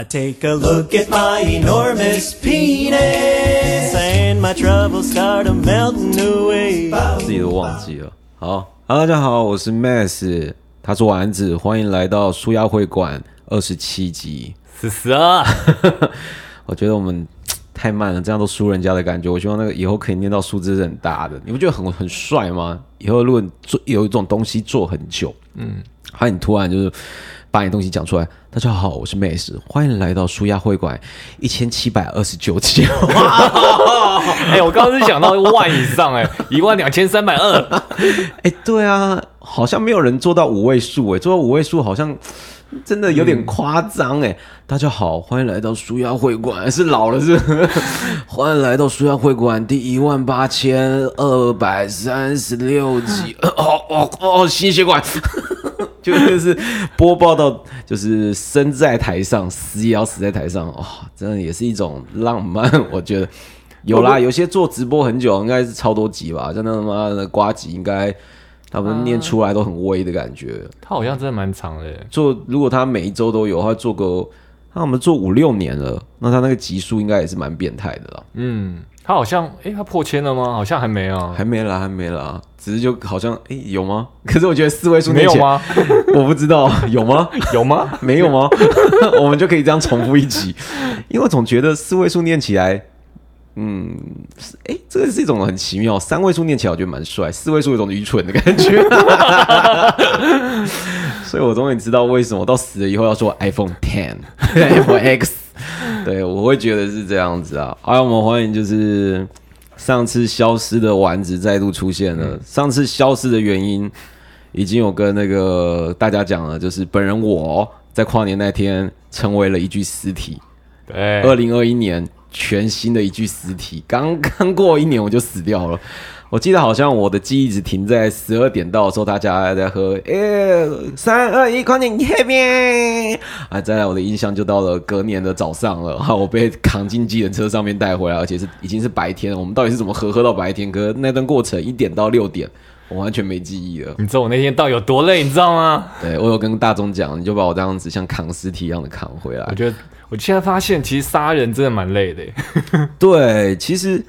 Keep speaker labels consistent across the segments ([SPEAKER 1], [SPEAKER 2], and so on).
[SPEAKER 1] I take a look at my enormous penis and my troubles start a melting away.
[SPEAKER 2] 自己都忘记了。好，Hello，大家好，我是 Mass，他是丸子，欢迎来到舒压会馆二十七集。
[SPEAKER 3] 十十二，
[SPEAKER 2] 我觉得我们太慢了，这样都输人家的感觉。我希望那个以后可以念到数字是很大的，你不觉得很很帅吗？以后如果你做有一种东西做很久，嗯，还有你突然就是把你东西讲出来，大家好，我是 Mass，欢迎来到舒压会馆一千七百二十九集。
[SPEAKER 3] 哎，我刚刚是想到万以上，哎，一万两千三百二，
[SPEAKER 2] 哎，对啊，好像没有人做到五位数，哎，做到五位数好像真的有点夸张，哎。大家好，欢迎来到舒压会馆，是老了是？欢迎来到舒压会馆第一万八千二百三十六集，哦哦哦，心血管，就是播报到，就是生在台上，死也要死在台上，哦，真的也是一种浪漫，我觉得。有啦，有些做直播很久，应该是超多集吧？真的他妈的瓜集，应该他们念出来都很微的感觉。
[SPEAKER 3] 他好像真的蛮长的。
[SPEAKER 2] 做如果他每一周都有，他做个，他我们做五六年了，那他那个集数应该也是蛮变态的了。
[SPEAKER 3] 嗯，他好像，哎，他破千了吗？好像还没啊，
[SPEAKER 2] 还没啦，还没啦，只是就好像，哎，有吗？可是我觉得四位数
[SPEAKER 3] 没有吗？
[SPEAKER 2] 我不知道有吗？
[SPEAKER 3] 有吗？
[SPEAKER 2] 没有吗？我们就可以这样重复一集，因为我总觉得四位数念起来。嗯，哎，这个是一种很奇妙，三位数念起来我觉得蛮帅，四位数有种愚蠢的感觉。所以我终于知道为什么到死了以后要说 iPhone Ten、iPhone X。对，我会觉得是这样子啊。好，我们欢迎就是上次消失的丸子再度出现了。上次消失的原因已经有跟那个大家讲了，就是本人我在跨年那天成为了一具尸体。
[SPEAKER 3] 对，
[SPEAKER 2] 二零二一年。全新的一具尸体，刚刚过一年我就死掉了。我记得好像我的记忆只停在十二点到的时候，大家还在喝，哎，三二一，快点 happy！啊，再来我的印象就到了隔年的早上了，哈，我被扛进机人车上面带回来，而且是已经是白天了，我们到底是怎么喝喝到白天？可那段过程一点到六点，我完全没记忆了。
[SPEAKER 3] 你知道我那天到底有多累，你知道吗？
[SPEAKER 2] 对我有跟大众讲，你就把我这样子像扛尸体一样的扛回来。
[SPEAKER 3] 我觉得。我现在发现，其实杀人真的蛮累的。
[SPEAKER 2] 对，其实，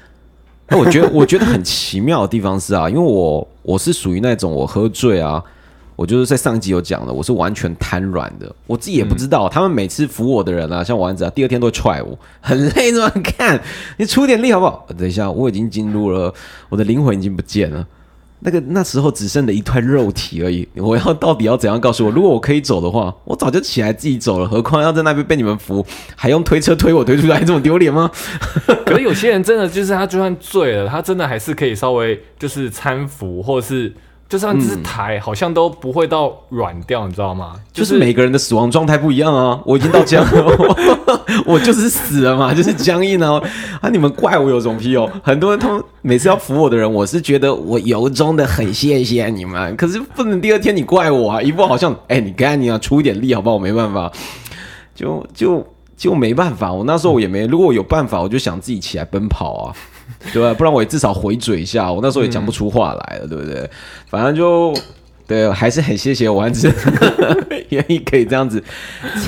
[SPEAKER 2] 那我觉得，我觉得很奇妙的地方是啊，因为我我是属于那种我喝醉啊，我就是在上一集有讲的，我是完全瘫软的，我自己也不知道。他们每次扶我的人啊，像丸子啊，第二天都会踹我，很累你？看你出点力好不好？等一下，我已经进入了，我的灵魂已经不见了。那个那时候只剩的一团肉体而已，我要到底要怎样告诉我？如果我可以走的话，我早就起来自己走了，何况要在那边被你们扶，还用推车推我 推出来，这么丢脸吗？
[SPEAKER 3] 可是有些人真的就是他，就算醉了，他真的还是可以稍微就是搀扶，或是。就算是抬，好像都不会到软掉，你知道吗？
[SPEAKER 2] 就是每个人的死亡状态不一样啊！我已经到僵了，我就是死了嘛，就是僵硬啊！啊，你们怪我有种屁哦！很多人他每次要扶我的人，我是觉得我由衷的很谢谢你们，可是不能第二天你怪我啊！一副好像哎，你赶紧啊，出一点力好不好？我没办法，就就就没办法。我那时候我也没，如果我有办法，我就想自己起来奔跑啊。对吧？不然我也至少回嘴一下。我那时候也讲不出话来了，对不对？反正就对，还是很谢谢丸子，愿意可以这样子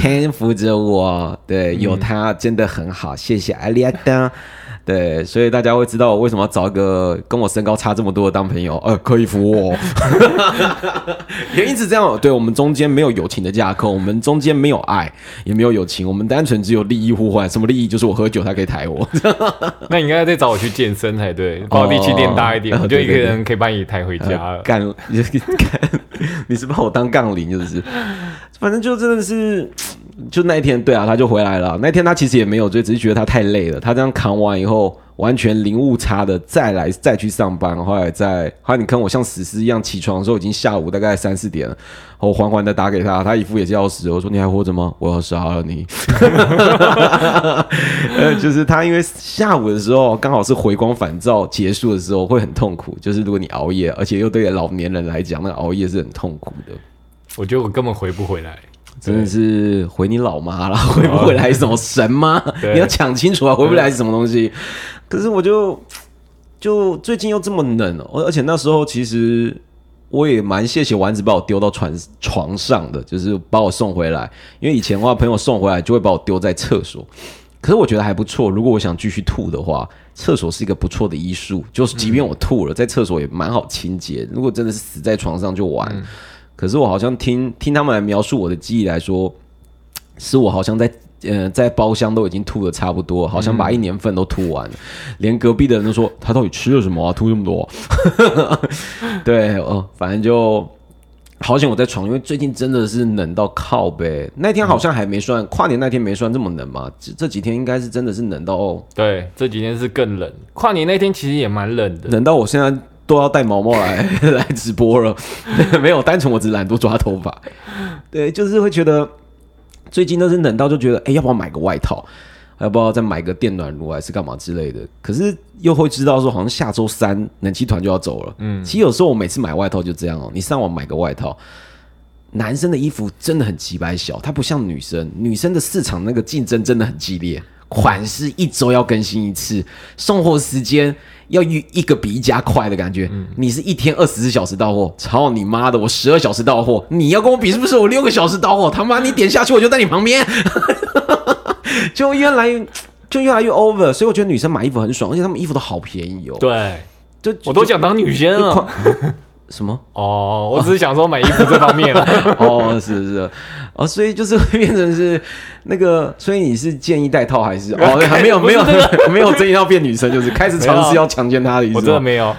[SPEAKER 2] 搀扶着我。对，有他真的很好，谢谢阿丽亚达。对，所以大家会知道我为什么要找一个跟我身高差这么多的当朋友，呃，可以扶我。原因是这样，对我们中间没有友情的架构，我们中间没有爱，也没有友情，我们单纯只有利益互换。什么利益？就是我喝酒，他可以抬我。
[SPEAKER 3] 那你应该再找我去健身才对，把我力气练大一点，我就一个人可以把你抬回家了。
[SPEAKER 2] 干，干，你是把我当杠铃，就是，反正就真的是。就那一天，对啊，他就回来了。那天他其实也没有追，只是觉得他太累了。他这样扛完以后，完全零误差的再来再去上班。后来在，后来你看我像死尸一样起床的时候，已经下午大概三四点了。我缓缓的打给他，他一副也是要死。我说你还活着吗？我要杀了你。呃，就是他因为下午的时候刚好是回光返照结束的时候，会很痛苦。就是如果你熬夜，而且又对老年人来讲，那熬夜是很痛苦的。
[SPEAKER 3] 我觉得我根本回不回来。
[SPEAKER 2] 真的是回你老妈了，回不回来什么神吗？你要讲清楚啊，回不来是什么东西？可是我就就最近又这么冷，而而且那时候其实我也蛮谢谢丸子把我丢到床床上的，就是把我送回来。因为以前的话，朋友送回来就会把我丢在厕所。可是我觉得还不错。如果我想继续吐的话，厕所是一个不错的医术。就是即便我吐了，在厕所也蛮好清洁。如果真的是死在床上就完。可是我好像听听他们来描述我的记忆来说，是我好像在呃在包厢都已经吐的差不多，好像把一年份都吐完了。连隔壁的人都说他到底吃了什么啊，吐这么多。对，哦，反正就好险我在床，因为最近真的是冷到靠呗。那天好像还没算跨年那天没算这么冷嘛，这这几天应该是真的是冷到
[SPEAKER 3] 对，这几天是更冷。跨年那天其实也蛮冷的，
[SPEAKER 2] 冷到我现在都要带毛毛来 来直播了。没有，单纯我只懒惰抓头发。对，就是会觉得最近都是冷到就觉得，哎，要不要买个外套？要不要再买个电暖炉还是干嘛之类的？可是又会知道说，好像下周三冷气团就要走了。嗯，其实有时候我每次买外套就这样哦，你上网买个外套，男生的衣服真的很极白小，它不像女生，女生的市场那个竞争真的很激烈，款式一周要更新一次，送货时间要一一个比一家快的感觉。你是一天二十四小时到货，操你妈的，我十二小时到货，你要跟我比是不是？我六个小时到货，他妈你点下去我就在你旁边。就越来越就越来越 over，所以我觉得女生买衣服很爽，而且她们衣服都好便宜哦。
[SPEAKER 3] 对，
[SPEAKER 2] 就
[SPEAKER 3] 我都想当女生了。
[SPEAKER 2] 什么？
[SPEAKER 3] 哦，我只是想说买衣服这方面了。
[SPEAKER 2] 哦，是是哦，所以就是会变成是那个，所以你是建议戴套还是？哦，还没有没有 没有真要变女生，就是开始尝试要强奸她的意思。
[SPEAKER 3] 我真的没有，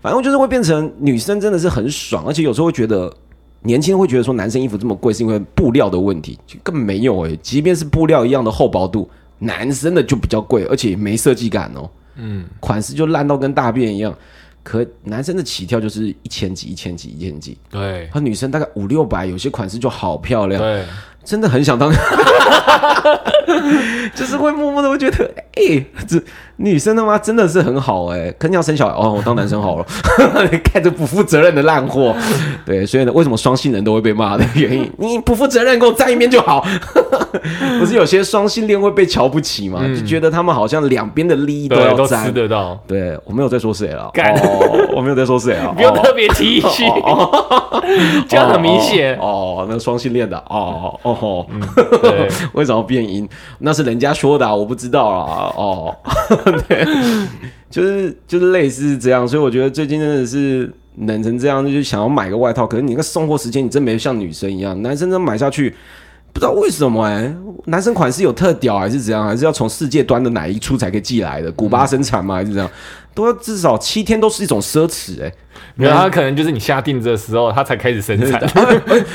[SPEAKER 2] 反正就是会变成女生真的是很爽，而且有时候会觉得。年轻人会觉得说男生衣服这么贵是因为布料的问题，根本没有诶。即便是布料一样的厚薄度，男生的就比较贵，而且没设计感哦。嗯，款式就烂到跟大便一样。可男生的起跳就是一千几、一千几、一千几。
[SPEAKER 3] 对，
[SPEAKER 2] 和女生大概五六百，有些款式就好漂亮。
[SPEAKER 3] 对。
[SPEAKER 2] 真的很想当，就是会默默的会觉得，哎，这女生他妈真的是很好哎，肯定要生小孩哦，我当男生好了，看着不负责任的烂货，对，所以呢，为什么双性人都会被骂的原因，你不负责任，跟我站一边就好，不是有些双性恋会被瞧不起吗？就觉得他们好像两边的利益都要
[SPEAKER 3] 吃得到，
[SPEAKER 2] 对我没有在说谁了，哦，我没有在说谁啊，
[SPEAKER 3] 不用特别提一句，这样很明显。
[SPEAKER 2] 哦，那双性恋的哦哦。哦，对，为什么变音？那是人家说的，我不知道啊。哦，对，就是就是类似这样，所以我觉得最近真的是冷成这样，就想要买个外套。可是你那个送货时间，你真没像女生一样，男生真买下去，不知道为什么哎，男生款式有特屌还是怎样，还是要从世界端的哪一出才可以寄来的？古巴生产吗？还是怎样？都要至少七天都是一种奢侈哎。
[SPEAKER 3] 没有，他可能就是你下定的时候，他才开始生产。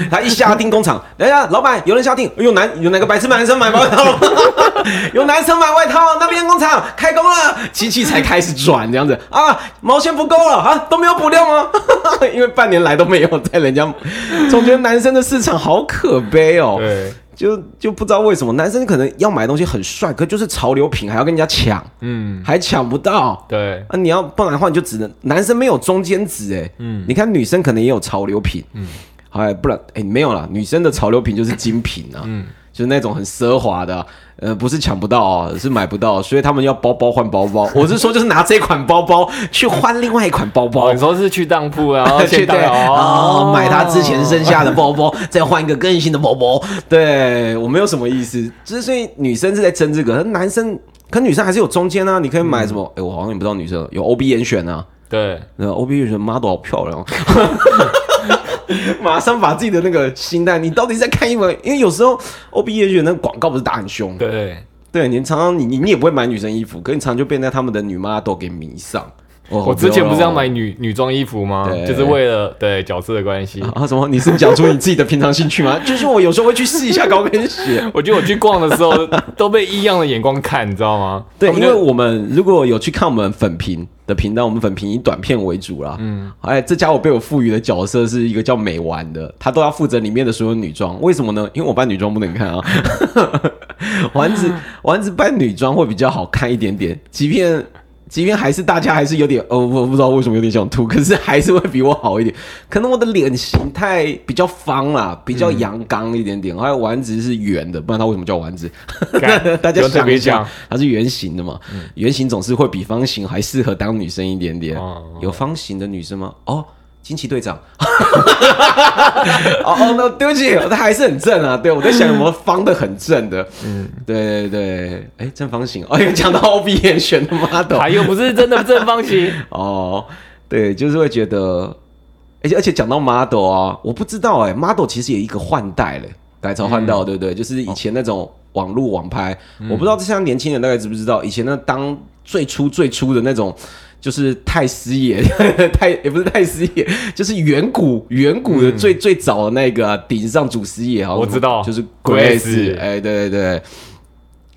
[SPEAKER 2] 他一下定工厂，等一下，老板有人下定，有男有哪个白痴男生买外套？有男生买外套，那边工厂开工了，机器才开始转这样子啊，毛线不够了啊，都没有补料吗？因为半年来都没有在人家，总觉得男生的市场好可悲哦。
[SPEAKER 3] 对。
[SPEAKER 2] 就就不知道为什么男生可能要买东西很帅，可就是潮流品还要跟人家抢，嗯，还抢不到。
[SPEAKER 3] 对
[SPEAKER 2] 啊，你要不然的话你就只能男生没有中间值哎，嗯，你看女生可能也有潮流品，嗯，哎，不然哎没有了，女生的潮流品就是精品啊，嗯。就是那种很奢华的，呃，不是抢不到啊，是买不到，所以他们要包包换包包。我是说，就是拿这款包包去换另外一款包包。
[SPEAKER 3] 你说是去当铺，然 后去
[SPEAKER 2] 对哦，买他之前剩下的包包，再换一个更新的包包。对我没有什么意思，就是所以女生是在争这个，男生可女生还是有中间啊，你可以买什么？哎，我好像也不知道女生有 O B 严选啊。
[SPEAKER 3] 对，
[SPEAKER 2] 那 O B 严选 model 好漂亮。马上把自己的那个心态，你到底在看英文？因为有时候 O B 也选那个广告不是打很凶，
[SPEAKER 3] 对
[SPEAKER 2] 对，你常常你你你也不会买女生衣服，可你常常就被那他们的女 model 给迷上。
[SPEAKER 3] 我之前不是要买女女装衣服吗？就是为了对角色的关系
[SPEAKER 2] 啊？什么？你是讲出你自己的平常兴趣吗？就是我有时候会去试一下高跟鞋。
[SPEAKER 3] 我觉得我去逛的时候都被异样的眼光看，你知道吗？
[SPEAKER 2] 对，因为我们如果有去看我们粉评的频道，我们粉评以短片为主啦。嗯，哎，这家伙被我赋予的角色是一个叫美丸的，他都要负责里面的所有女装。为什么呢？因为我扮女装不能看啊。丸子丸子扮女装会比较好看一点点，即便。即便还是大家还是有点哦，我不知道为什么有点想吐，可是还是会比我好一点。可能我的脸型太比较方啦，比较阳刚一点点。还有丸子是圆的，不然它为什么叫丸子？大家想一想，它是圆形的嘛？圆形总是会比方形还适合当女生一点点。有方形的女生吗？哦，惊奇队长。哦哦，那对不起，他还是很正啊。对，我在想有没有方的很正的。嗯，对对对，哎，正方形。哦，有讲到 O B 眼选的 model，
[SPEAKER 3] 他又不是真的正方形。
[SPEAKER 2] 哦，对，就是会觉得，而且而且讲到 model 啊，我不知道哎，model 其实也一个换代嘞，改朝换代，对不对？就是以前那种网络网拍，我不知道这像年轻人大概知不知道，以前那当最初最初的那种。就是太师爷，太也不是太师爷，就是远古远古的最最早的那个顶上祖师爷，好，
[SPEAKER 3] 我知道，
[SPEAKER 2] 就是
[SPEAKER 3] Grace，
[SPEAKER 2] 哎，对对对，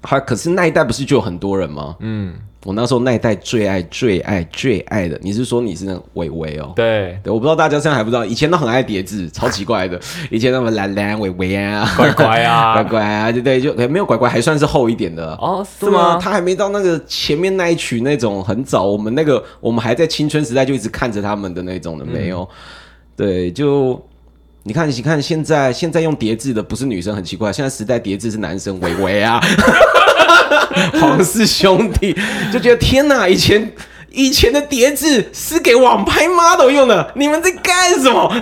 [SPEAKER 2] 他可是那一代不是就有很多人吗？嗯。我那时候那一代最爱最爱最爱的，你是说你是那伟伟哦？
[SPEAKER 3] 对
[SPEAKER 2] 对，我不知道大家现在还不知道，以前都很爱叠字，超奇怪的。以前那么蓝蓝伟伟啊，
[SPEAKER 3] 乖乖啊，
[SPEAKER 2] 乖乖啊，对对，就没有乖乖，还算是厚一点的
[SPEAKER 3] 哦，是吗？
[SPEAKER 2] 他还没到那个前面那一曲那种很早，我们那个我们还在青春时代就一直看着他们的那种的没有。对，就你看，你看现在现在用叠字的不是女生，很奇怪，现在时代叠字是男生，伟伟啊。皇室兄弟就觉得天哪！以前以前的碟子是给网拍 model 用的，你们在干什么？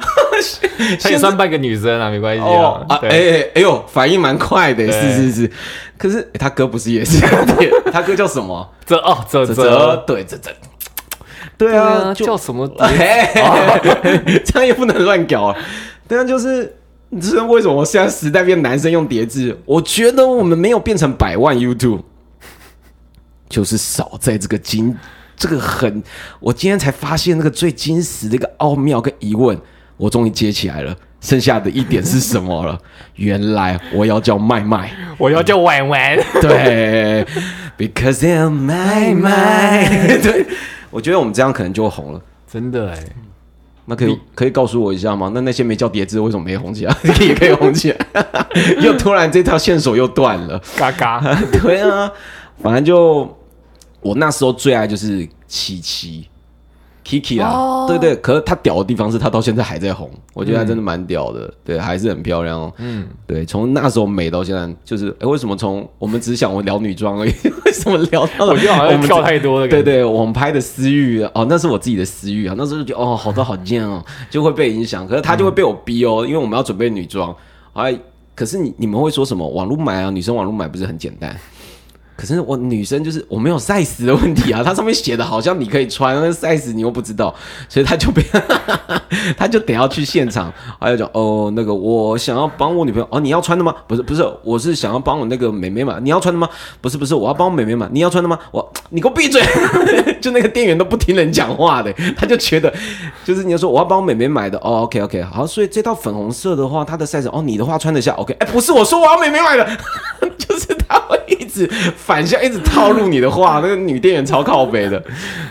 [SPEAKER 3] 他也算半个女生啊，没关系啊。
[SPEAKER 2] 哎哎呦，反应蛮快的，是是是。可是他哥不是也是？他哥叫什么？
[SPEAKER 3] 泽哦，泽
[SPEAKER 2] 泽，对泽泽。对啊，
[SPEAKER 3] 叫什么？
[SPEAKER 2] 这样也不能乱搞啊。对啊，就是。你知道为什么现在时代变男生用叠字？我觉得我们没有变成百万 YouTube，就是少在这个金这个很。我今天才发现那个最金石的一个奥妙跟疑问，我终于接起来了。剩下的一点是什么了？原来我要叫麦麦，
[SPEAKER 3] 我要叫婉婉。
[SPEAKER 2] 对，Because I'm 麦麦。对，我觉得我们这样可能就红了，
[SPEAKER 3] 真的哎。
[SPEAKER 2] 那可以可以告诉我一下吗？那那些没叫叠字为什么没红起来？也可以红起来，又突然这条线索又断了，
[SPEAKER 3] 嘎嘎。
[SPEAKER 2] 对啊，反正就我那时候最爱就是七七。Kiki 啊，对对，可是她屌的地方是她到现在还在红，我觉得她真的蛮屌的，对，还是很漂亮哦。嗯，对，从那时候美到现在，就是哎，为什么从我们只想聊女装而已，为什么聊到
[SPEAKER 3] 我觉得好像跳太多了？
[SPEAKER 2] 对对，我们拍的私欲哦，那是我自己的私欲啊，那时候就觉得哦，好多好贱哦，就会被影响，可是她就会被我逼哦，因为我们要准备女装，哎，可是你你们会说什么？网络买啊，女生网络买不是很简单？可是我女生就是我没有 size 的问题啊，它上面写的好像你可以穿，那 size 你又不知道，所以他就被 他就得要去现场，还要讲哦那个我想要帮我女朋友哦你要穿的吗？不是不是，我是想要帮我那个美眉买，你要穿的吗？不是不是，我要帮我美眉买，你要穿的吗？我你给我闭嘴！就那个店员都不听人讲话的，他就觉得就是你要说我要帮我美眉买的哦 OK OK 好，所以这套粉红色的话，它的 size 哦你的话穿得下 OK 哎不是我说我要美眉买的，就是他会一直。反向一直套路你的话，那个女店员超靠北的，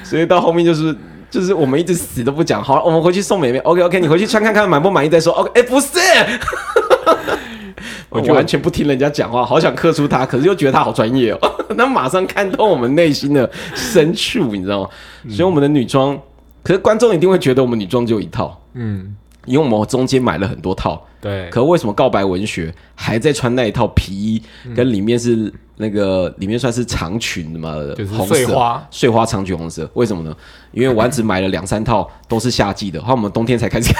[SPEAKER 2] 所以到后面就是就是我们一直死都不讲。好了，我们回去送美美。OK OK，你回去穿看看满不满意再说。OK，哎，不是，我就完全不听人家讲话，好想克出他，可是又觉得他好专业哦。那马上看透我们内心的深处，你知道吗？所以我们的女装，可是观众一定会觉得我们女装只有一套，嗯，因为我们中间买了很多套。
[SPEAKER 3] 对，
[SPEAKER 2] 可为什么告白文学还在穿那一套皮衣，跟里面是那个里面算是长裙嘛？
[SPEAKER 3] 就是碎花
[SPEAKER 2] 碎花长裙红色，为什么呢？因为丸子买了两三套都是夏季的，然后我们冬天才开始。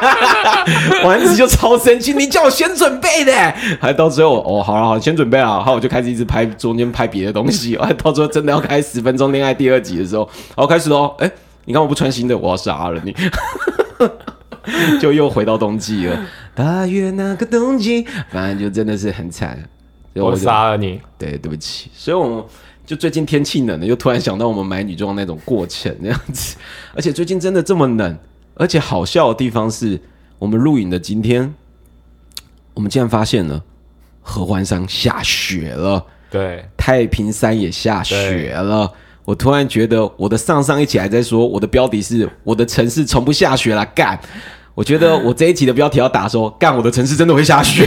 [SPEAKER 2] 丸子就超生气，你叫我先准备的，还到最后哦，好了好，先准备了，然后我就开始一直拍中间拍别的东西，还到最后真的要开十分钟恋爱第二集的时候，好开始喽，哎，你看我不穿新的，我要杀了你。就又回到冬季了，大约那个冬季，反正就真的是很惨。
[SPEAKER 3] 我杀了你，
[SPEAKER 2] 对，对不起。所以我们就最近天气冷了，又突然想到我们买女装那种过程那样子。而且最近真的这么冷，而且好笑的地方是我们录影的今天，我们竟然发现了合欢山下雪了，
[SPEAKER 3] 对，
[SPEAKER 2] 太平山也下雪了。我突然觉得我的上上一起还在说我的标题是我的城市从不下雪了，干！我觉得我这一集的标题要打说干我的城市真的会下雪，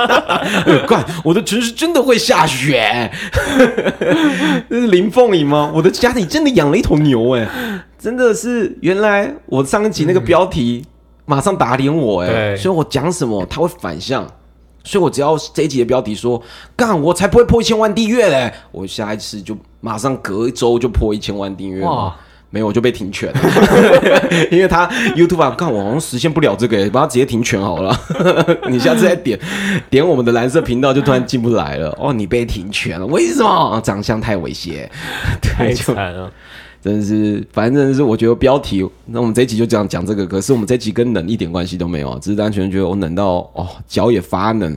[SPEAKER 2] 干我的城市真的会下雪，这是林凤仪吗？我的家里真的养了一头牛哎，真的是原来我上一集那个标题马上打脸我哎，所以我讲什么他会反向。所以，我只要这一集的标题说“干”，我才不会破一千万订阅嘞！我下一次就马上隔一周就破一千万订阅哇！没有我就被停权了，因为他 YouTube 啊，看我好像实现不了这个、欸，把它直接停权好了。你下次再点点我们的蓝色频道，就突然进不来了。哦，你被停权了，为什么？长相太猥亵，
[SPEAKER 3] 太惨了。
[SPEAKER 2] 真的是，反正是我觉得标题，那我们这一集就这样讲这个。可是我们这一集跟冷一点关系都没有啊，只是单纯觉得我冷到哦，脚也发冷。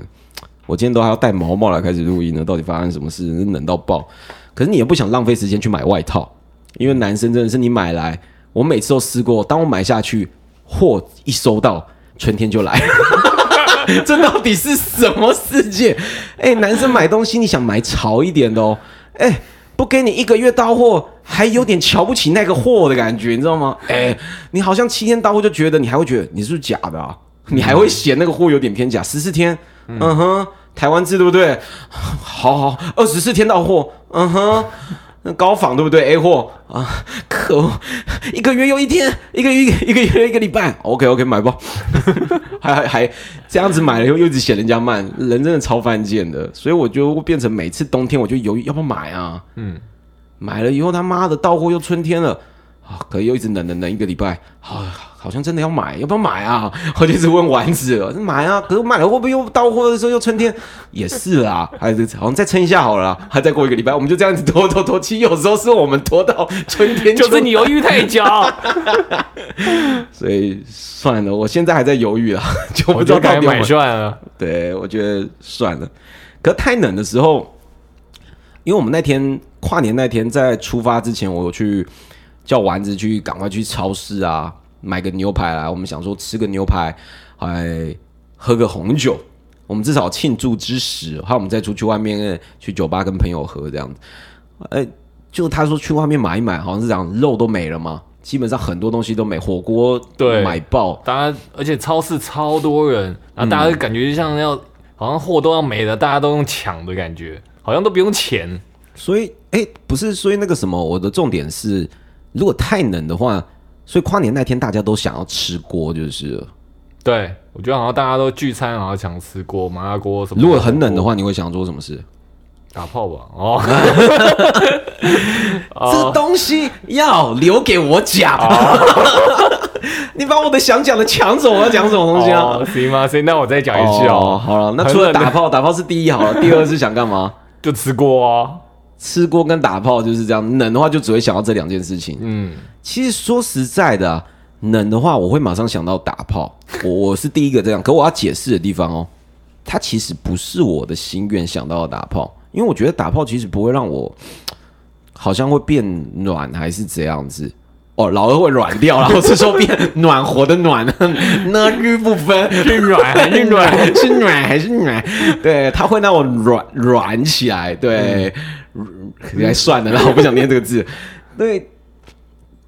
[SPEAKER 2] 我今天都还要戴毛毛来开始录音呢，到底发生什么事？冷到爆。可是你也不想浪费时间去买外套，因为男生真的是你买来，我每次都试过，当我买下去，货一收到，春天就来。这到底是什么世界？哎、男生买东西你想买潮一点的哦，哎、不给你一个月到货，还有点瞧不起那个货的感觉，你知道吗？哎、你好像七天到货就觉得，你还会觉得你是不是假的啊？你还会嫌那个货有点偏假，十四天，嗯哼，台湾制对不对？好好，二十四天到货，嗯哼。那高仿对不对？A 货啊，可恶，一个月又一天，一个月一个月一个礼拜，OK OK，买吧。还还还这样子买了以后又一直嫌人家慢，人真的超犯贱的，所以我就会变成每次冬天我就犹豫要不要买啊。
[SPEAKER 3] 嗯，
[SPEAKER 2] 买了以后他妈的到货又春天了啊，可又一直冷冷冷一个礼拜，啊，好像真的要买，要不要买啊？我就一直问丸子，买啊，可是买了会不会又到货的时候又春天？也是啊，还是好像再撑一下好了，还再过一个礼拜，我们就这样子拖拖拖，其实有时候是我们拖到春天
[SPEAKER 3] 就是你犹豫太久，
[SPEAKER 2] 所以算了，我现在还在犹豫啊，就不
[SPEAKER 3] 我
[SPEAKER 2] 知道
[SPEAKER 3] 就该买。算了。
[SPEAKER 2] 对，我觉得算了。可太冷的时候，因为我们那天跨年那天在出发之前，我有去叫丸子去赶快去超市啊，买个牛排来。我们想说吃个牛排，还喝个红酒，我们至少庆祝之时，还有我们再出去外面去酒吧跟朋友喝这样子。哎、就他说去外面买一买，好像是讲，肉都没了嘛，基本上很多东西都没，火锅
[SPEAKER 3] 对
[SPEAKER 2] 买爆，
[SPEAKER 3] 大家而且超市超多人，然后大家感觉就像要、好像货都要没了，大家都用抢的感觉，好像都不用钱。
[SPEAKER 2] 所以，哎、不是，所以那个什么，我的重点是，如果太冷的话，所以跨年那天大家都想要吃锅，就是了。
[SPEAKER 3] 对，我觉得好像大家都聚餐，然后想吃锅、麻辣锅什么。
[SPEAKER 2] 如果很冷的，话，你会想做什么事？
[SPEAKER 3] 打炮吧。哦，
[SPEAKER 2] 这东西要留给我讲。你把我的想讲的抢走，我要讲什么东西啊？
[SPEAKER 3] 哦，行吗？行，那我再讲一句
[SPEAKER 2] 哦，
[SPEAKER 3] 哦，
[SPEAKER 2] 好了，那除了打炮，打炮是第一好了，第二是想干嘛？
[SPEAKER 3] 就吃锅啊。
[SPEAKER 2] 吃锅跟打炮就是这样。冷的话就只会想到这两件事情。
[SPEAKER 3] 嗯，
[SPEAKER 2] 其实说实在的、啊，冷的话我会马上想到打炮，我我是第一个这样。可我要解释的地方哦，它其实不是我的心愿想到的打炮，因为我觉得打炮其实不会让我好像会变暖还是怎样子。哦，老二会软掉，然后这时候变 暖和的暖，那日不分是软还是暖，是暖还是暖？对，它会让我软软起来。对，来算了，然后我不想念这个字。对，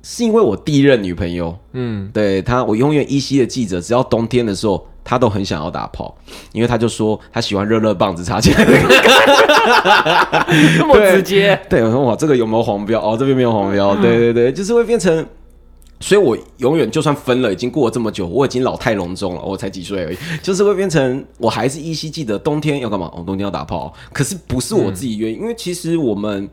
[SPEAKER 2] 是因为我第一任女朋友，
[SPEAKER 3] 嗯，
[SPEAKER 2] 对她，我永远依稀的记着，只要冬天的时候，她都很想要打炮，因为他就说他喜欢热热棒子插起来的感觉。
[SPEAKER 3] 这么直接。
[SPEAKER 2] 对，我说哇，这个有没有黄标？哦，这边没有黄标。对对对，就是会变成。所以，我永远就算分了，已经过了这么久，我已经老态龙钟了，我才几岁而已，就是会变成我还是依稀记得冬天要干嘛？哦，冬天要打炮，可是不是我自己愿意，因为其实我们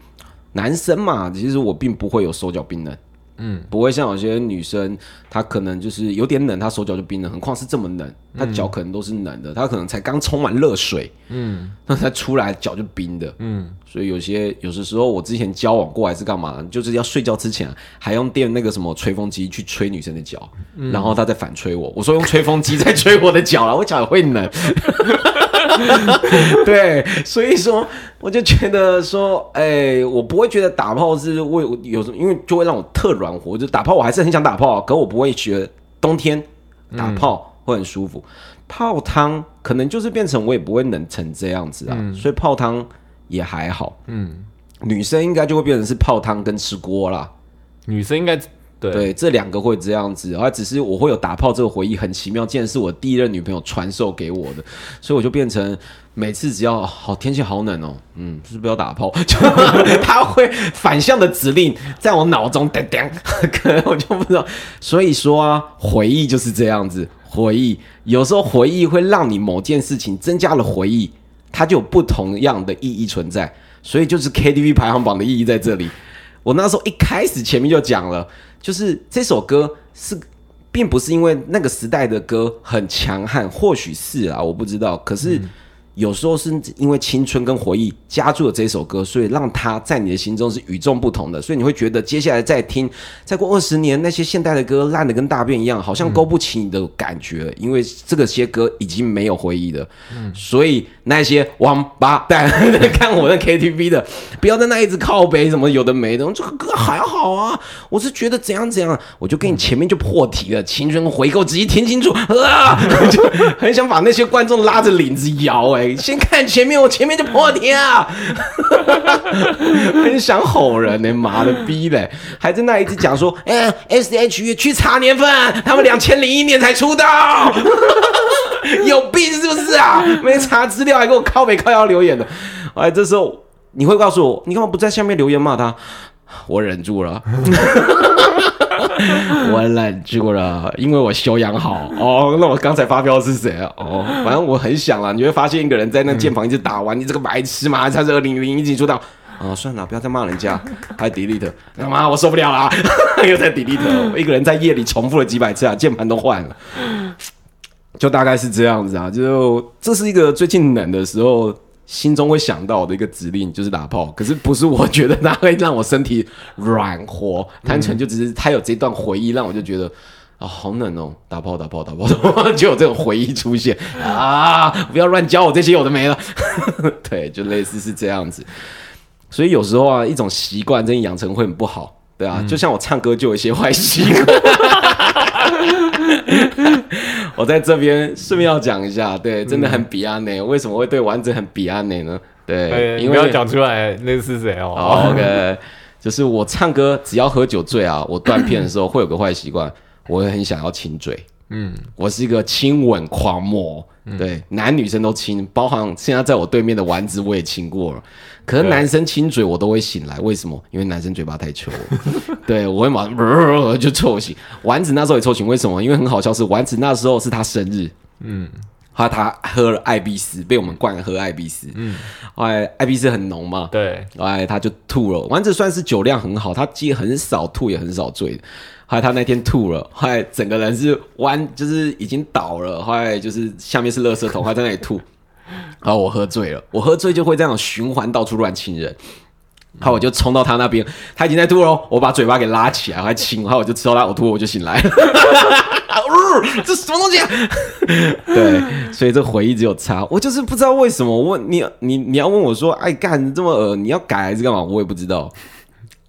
[SPEAKER 2] 男生嘛，其实我并不会有手脚冰冷，
[SPEAKER 3] 嗯，
[SPEAKER 2] 不会像有些女生，她可能就是有点冷，她手脚就冰冷，何况是这么冷，她脚可能都是冷的，她可能才刚冲完热水，
[SPEAKER 3] 嗯
[SPEAKER 2] 那她出来脚就冰的，
[SPEAKER 3] 嗯，
[SPEAKER 2] 所以有些有的时候我之前交往过还是干嘛，就是要睡觉之前还用电那个什么吹风机去吹女生的脚，然后她再反吹我。我说用吹风机在吹我的脚了，我脚也会冷。对，所以说我就觉得说，哎、我不会觉得打炮是为有时候因为就会让我特软和，就打炮我还是很想打炮，可我不会觉得冬天打炮会很舒服。泡汤可能就是变成我也不会冷成这样子啊，所以泡汤也还好。
[SPEAKER 3] 嗯，
[SPEAKER 2] 女生应该就会变成是泡汤跟吃锅啦，
[SPEAKER 3] 女生应该
[SPEAKER 2] 对，这两个会这样子，而只是我会有打炮这个回忆，很奇妙，竟然是我第一任女朋友传授给我的，所以我就变成每次只要好天气好冷哦，嗯，就是不要打炮，就他会反向的指令在我脑中叮叮，可能我就不知道，所以说啊，回忆就是这样子，回忆有时候回忆会让你某件事情增加了回忆，它就有不同样的意义存在，所以就是 KTV 排行榜的意义在这里。我那时候一开始前面就讲了，就是这首歌是。并不是因为那个时代的歌很强悍，或许是啊，我不知道。可是有时候是因为青春跟回忆加注了这首歌，所以让它在你的心中是与众不同的。所以你会觉得接下来再听，再过二十年，那些现代的歌烂的跟大便一样，好像勾不起你的感觉，因为这个些歌已经没有回忆了。嗯所以那些王八蛋看我的 KTV 的，不要在那一直靠背什么有的没的，这个歌还好啊。我是觉得怎样怎样，我就跟你前面就破题了，青春回购，仔细听清楚啊，就很想把那些观众拉着领子摇哎。先看前面，我前面就破天啊，很想吼人呢，妈的逼嘞，还在那一直讲说，哎，S H E 去查年份，他们两千零一年才出道，有病是不是啊？没查资料还给我靠北靠腰留言的，哎，这时候你会告诉我，你干嘛不在下面留言骂他？我忍住了。我忍住了，因为我修养好哦。那我刚才发飙是谁啊？哦，反正我很想了。你会发现一个人在那键盘一直打完，你这个白痴嘛？他是二零零一级出道啊？算了，不要再骂人家，还 delete。他妈，我受不了了，又在 delete。我一个人在夜里重复了几百次啊，键盘都换了，就大概是这样子啊。就这是一个最近冷的时候。心中会想到的一个指令就是打炮，可是不是我觉得它会让我身体软和，单纯就只是他有这段回忆让我就觉得啊好冷哦，打炮打炮打炮，就有这种回忆出现啊！不要乱教我这些有的没了，对，就类似是这样子。所以有时候啊，一种习惯真的养成会很不好，对啊，就像我唱歌就有一些坏习惯。我在这边顺便要讲一下，对，真的很比安内，为什么会对丸子很比安内呢？对，
[SPEAKER 3] 因为要讲出来那是谁哦
[SPEAKER 2] ？OK，就是我唱歌只要喝酒醉啊，我断片的时候会有个坏习惯，我会很想要亲嘴。嗯，我是一个亲吻狂魔，对，男女生都亲，包含现在在我对面的丸子我也亲过了。可是男生亲嘴我都会醒来，为什么？因为男生嘴巴太臭。对，我会马上 就臭醒。丸子那时候也臭醒，为什么？因为很好笑，是丸子那时候是他生日，嗯，他他喝了艾必斯，被我们灌喝艾必斯，嗯，后来艾必斯很浓嘛，
[SPEAKER 3] 对，
[SPEAKER 2] 后来他就吐了。丸子算是酒量很好，他既很少吐，也很少醉。后来他那天吐了，后来整个人是弯，就是已经倒了，后来就是下面是垃圾桶，还在那里吐。好我喝醉了，我喝醉就会这样循环到处乱亲人，然后我就冲到他那边，他已经在吐了，我把嘴巴给拉起来，我还亲，然后我就吃到他呕吐，我就醒来了。这什么东西？对，所以这回忆只有差，我就是不知道为什么。我问你，你你要问我说，哎，干这么恶，你要改还是干嘛？我也不知道。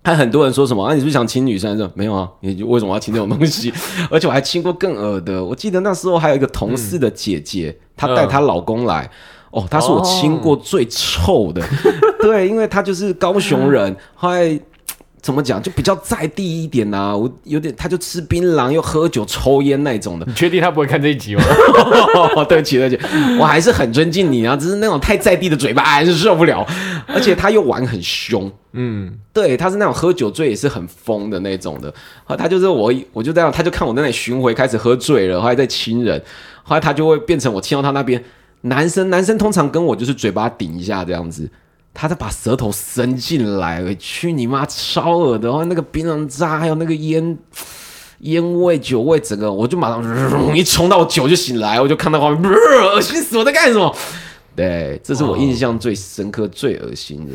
[SPEAKER 2] 还很多人说什么啊？你是不是想亲女生？说没有啊，你为什么要亲这种东西？而且我还亲过更恶的。我记得那时候还有一个同事的姐姐，她带她老公来，哦，她是我亲过最臭的。对，因为她就是高雄人，后来怎么讲就比较在地一点呐。我有点，他就吃槟榔又喝酒抽烟那种的。
[SPEAKER 3] 你确定他不会看这一集吗？
[SPEAKER 2] 对不起，对不起，我还是很尊敬你啊，只是那种太在地的嘴巴还是受不了。而且他又玩很凶。嗯，对，他是那种喝酒醉也是很疯的那种的，后他就是我，我就这样，他就看我在那里巡回，开始喝醉了，后来在亲人，后来他就会变成我亲到他那边，男生男生通常跟我就是嘴巴顶一下这样子，他再把舌头伸进来，去你妈超恶的，然后那个槟榔渣还有那个烟烟味酒味，整个我就马上一冲到我酒就醒来，我就看到画面，恶心死我在干什么？对，这是我印象最深刻、最恶心的。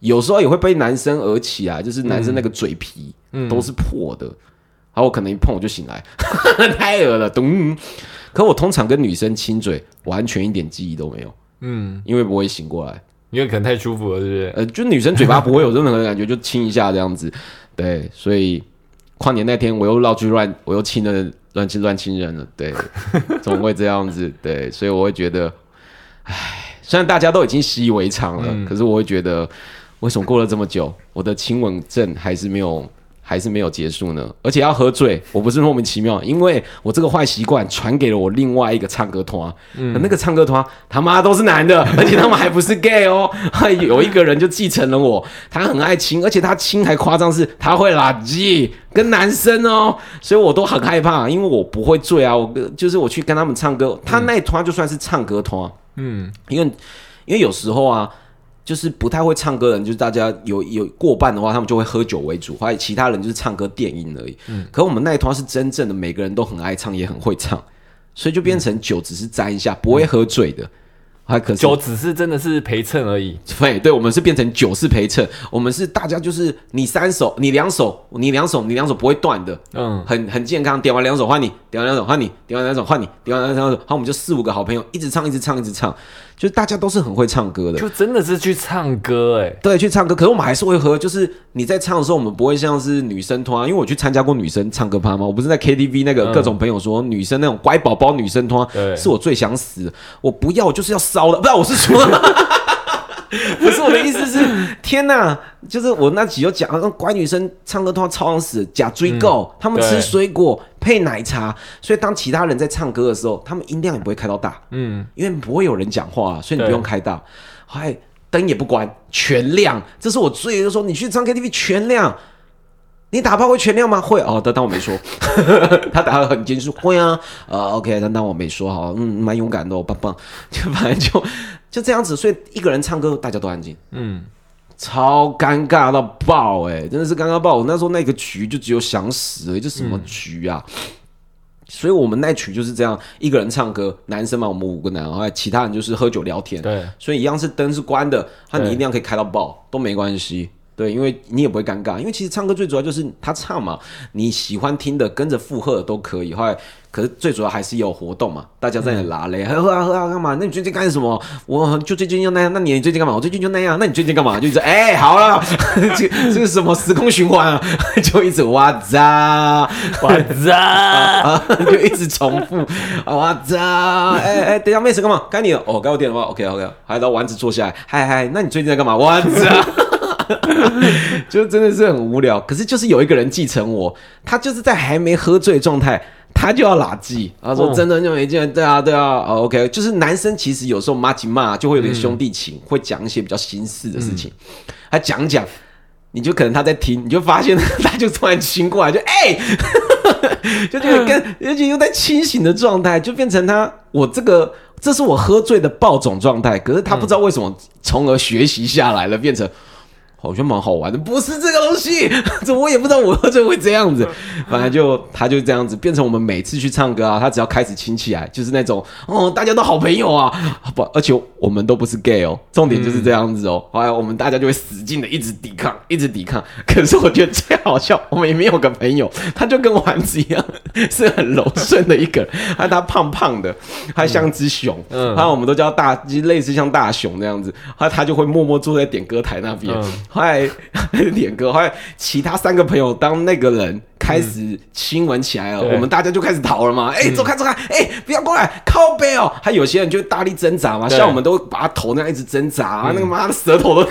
[SPEAKER 2] 有时候也会被男生而起啊，就是男生那个嘴皮都是破的，然后我可能一碰我就醒来，太恶了，咚！可我通常跟女生亲嘴，完全一点记忆都没有，嗯，因为不会醒过来，
[SPEAKER 3] 因为可能太舒服了，是不是？
[SPEAKER 2] 呃，就女生嘴巴不会有任何的感觉，就亲一下这样子，对，所以跨年那天我又绕去乱，我又亲了乱亲乱亲人了，对，怎么会这样子？对，所以我会觉得，唉，虽然大家都已经习以为常了，可是我会觉得。为什么过了这么久，我的亲吻症还是没有，还是没有结束呢？而且要喝醉，我不是莫名其妙，因为我这个坏习惯传给了我另外一个唱歌团，嗯，那个唱歌团他妈都是男的，而且他们还不是 gay 哦，有一个人就继承了我，他很爱亲，而且他亲还夸张，是他会垃圾跟男生哦，所以我都很害怕，因为我不会醉啊，我就是我去跟他们唱歌，他那一团就算是唱歌团，嗯，因为因为有时候啊。就是不太会唱歌的人，就是大家有有过半的话，他们就会喝酒为主，还有其他人就是唱歌电音而已。嗯，可我们那一团是真正的每个人都很爱唱，也很会唱，所以就变成酒只是沾一下，不会喝醉的。还可是
[SPEAKER 3] 酒只是真的是陪衬而已。
[SPEAKER 2] 对，对，我们是变成酒是陪衬，我们是大家就是你三手，你两手，你两手，你两手不会断的，
[SPEAKER 3] 嗯
[SPEAKER 2] 很很健康。点完两手换你，点完两手换你，点完两手换你，点完两手，好，我们就四五个好朋友一直唱，一直唱，一直唱，就是大家都是很会唱歌的。
[SPEAKER 3] 就真的是去唱歌哎、
[SPEAKER 2] 对，去唱歌，可是我们还是会喝。就是你在唱的时候，我们不会像是女生团，因为我去参加过女生唱歌趴嘛。我不是在 KTV 那个
[SPEAKER 3] 嗯
[SPEAKER 2] 各种朋友说，女生那种乖宝宝女生团
[SPEAKER 3] 对
[SPEAKER 2] 是我最想死的。我不要，我就是要烧的。不知道，我是说，不是我的意思是，天哪！就是我那集有讲，那乖女生唱歌团超想死，假追够，他们吃水果配奶茶，所以当其他人在唱歌的时候，他们音量也不会开到大。
[SPEAKER 3] 嗯，
[SPEAKER 2] 因为不会有人讲话、所以你不
[SPEAKER 3] 对
[SPEAKER 2] 用开大，还灯也不关，全亮。这是我最就说你去唱 KTV 全亮，你打炮会全亮吗？会哦，当当我没说。他打的很坚持，会啊，呃，OK，当当我没说，好，嗯，蛮勇敢的、哦，棒棒。就反正就就这样子，所以一个人唱歌大家都安静，
[SPEAKER 3] 嗯，
[SPEAKER 2] 超尴尬到爆、哎，真的是尴尬爆。我那时候那个局就只有想死而已，这什么局啊？所以我们那曲就是这样，一个人唱歌，男生嘛，我们五个男，然后其他人就是喝酒聊天。
[SPEAKER 3] 对，
[SPEAKER 2] 所以一样是灯是关的，那你一定要可以开到爆都没关系。对，因为你也不会尴尬，因为其实唱歌最主要就是他唱嘛，你喜欢听的跟着附和都可以。后来，可是最主要还是有活动嘛，大家在那里拉嘞，喝啊喝啊干嘛？那你最近干什么？我就最近就那样，那你最近干嘛？我最近就那样，那你最近干嘛？就一直哎、好了，这这是什么时空循环啊？就一直哇扎。
[SPEAKER 3] 哇 扎，
[SPEAKER 2] 啊，就一直重复啊！哇扎！哎哎，等一下，妹子干嘛？该你了哦，该我点了吗？OK OK，还到丸子坐下来，嗨嗨，那你最近在干嘛？哇操！就真的是很无聊，可是就是有一个人继承我，他就是在还没喝醉状态。他就要拉鸡，他说
[SPEAKER 3] 哦
[SPEAKER 2] 真的就没见，对啊对啊、哦、，OK，就是男生其实有时候骂起骂就会有点兄弟情，会讲一些比较心事的事情，他讲讲，你就可能他在听，你就发现他就突然亲过来，就哎、就觉得跟而且又在清醒的状态，就变成他我这个这是我喝醉的暴种状态，可是他不知道为什么从而学习下来了，变成。好像蛮好玩的，不是这个东西，这我也不知道我喝醉会这样子，反正就他就这样子，变成我们每次去唱歌啊，他只要开始亲起来，就是那种哦，大家都好朋友啊，不，而且我们都不是 gay 哦，重点就是这样子哦，后来我们大家就会使劲的一直抵抗，一直抵抗，可是我觉得最好笑，我们也没有个朋友，他就跟丸子一样，是很柔顺的一个人，他他胖胖的，他像只熊，
[SPEAKER 3] 嗯。
[SPEAKER 2] 还有我们都叫大，就类似像大熊那样子，他他就会默默坐在点歌台那边。
[SPEAKER 3] 嗯
[SPEAKER 2] 后来点歌，后来其他三个朋友当那个人开始亲吻起来了，
[SPEAKER 3] 对
[SPEAKER 2] 我们大家就开始逃了嘛。哎、走开走开，哎、不要过来，靠背哦。还有些人就大力挣扎嘛，像我们都把他头那样一直挣扎啊，那个妈的舌头都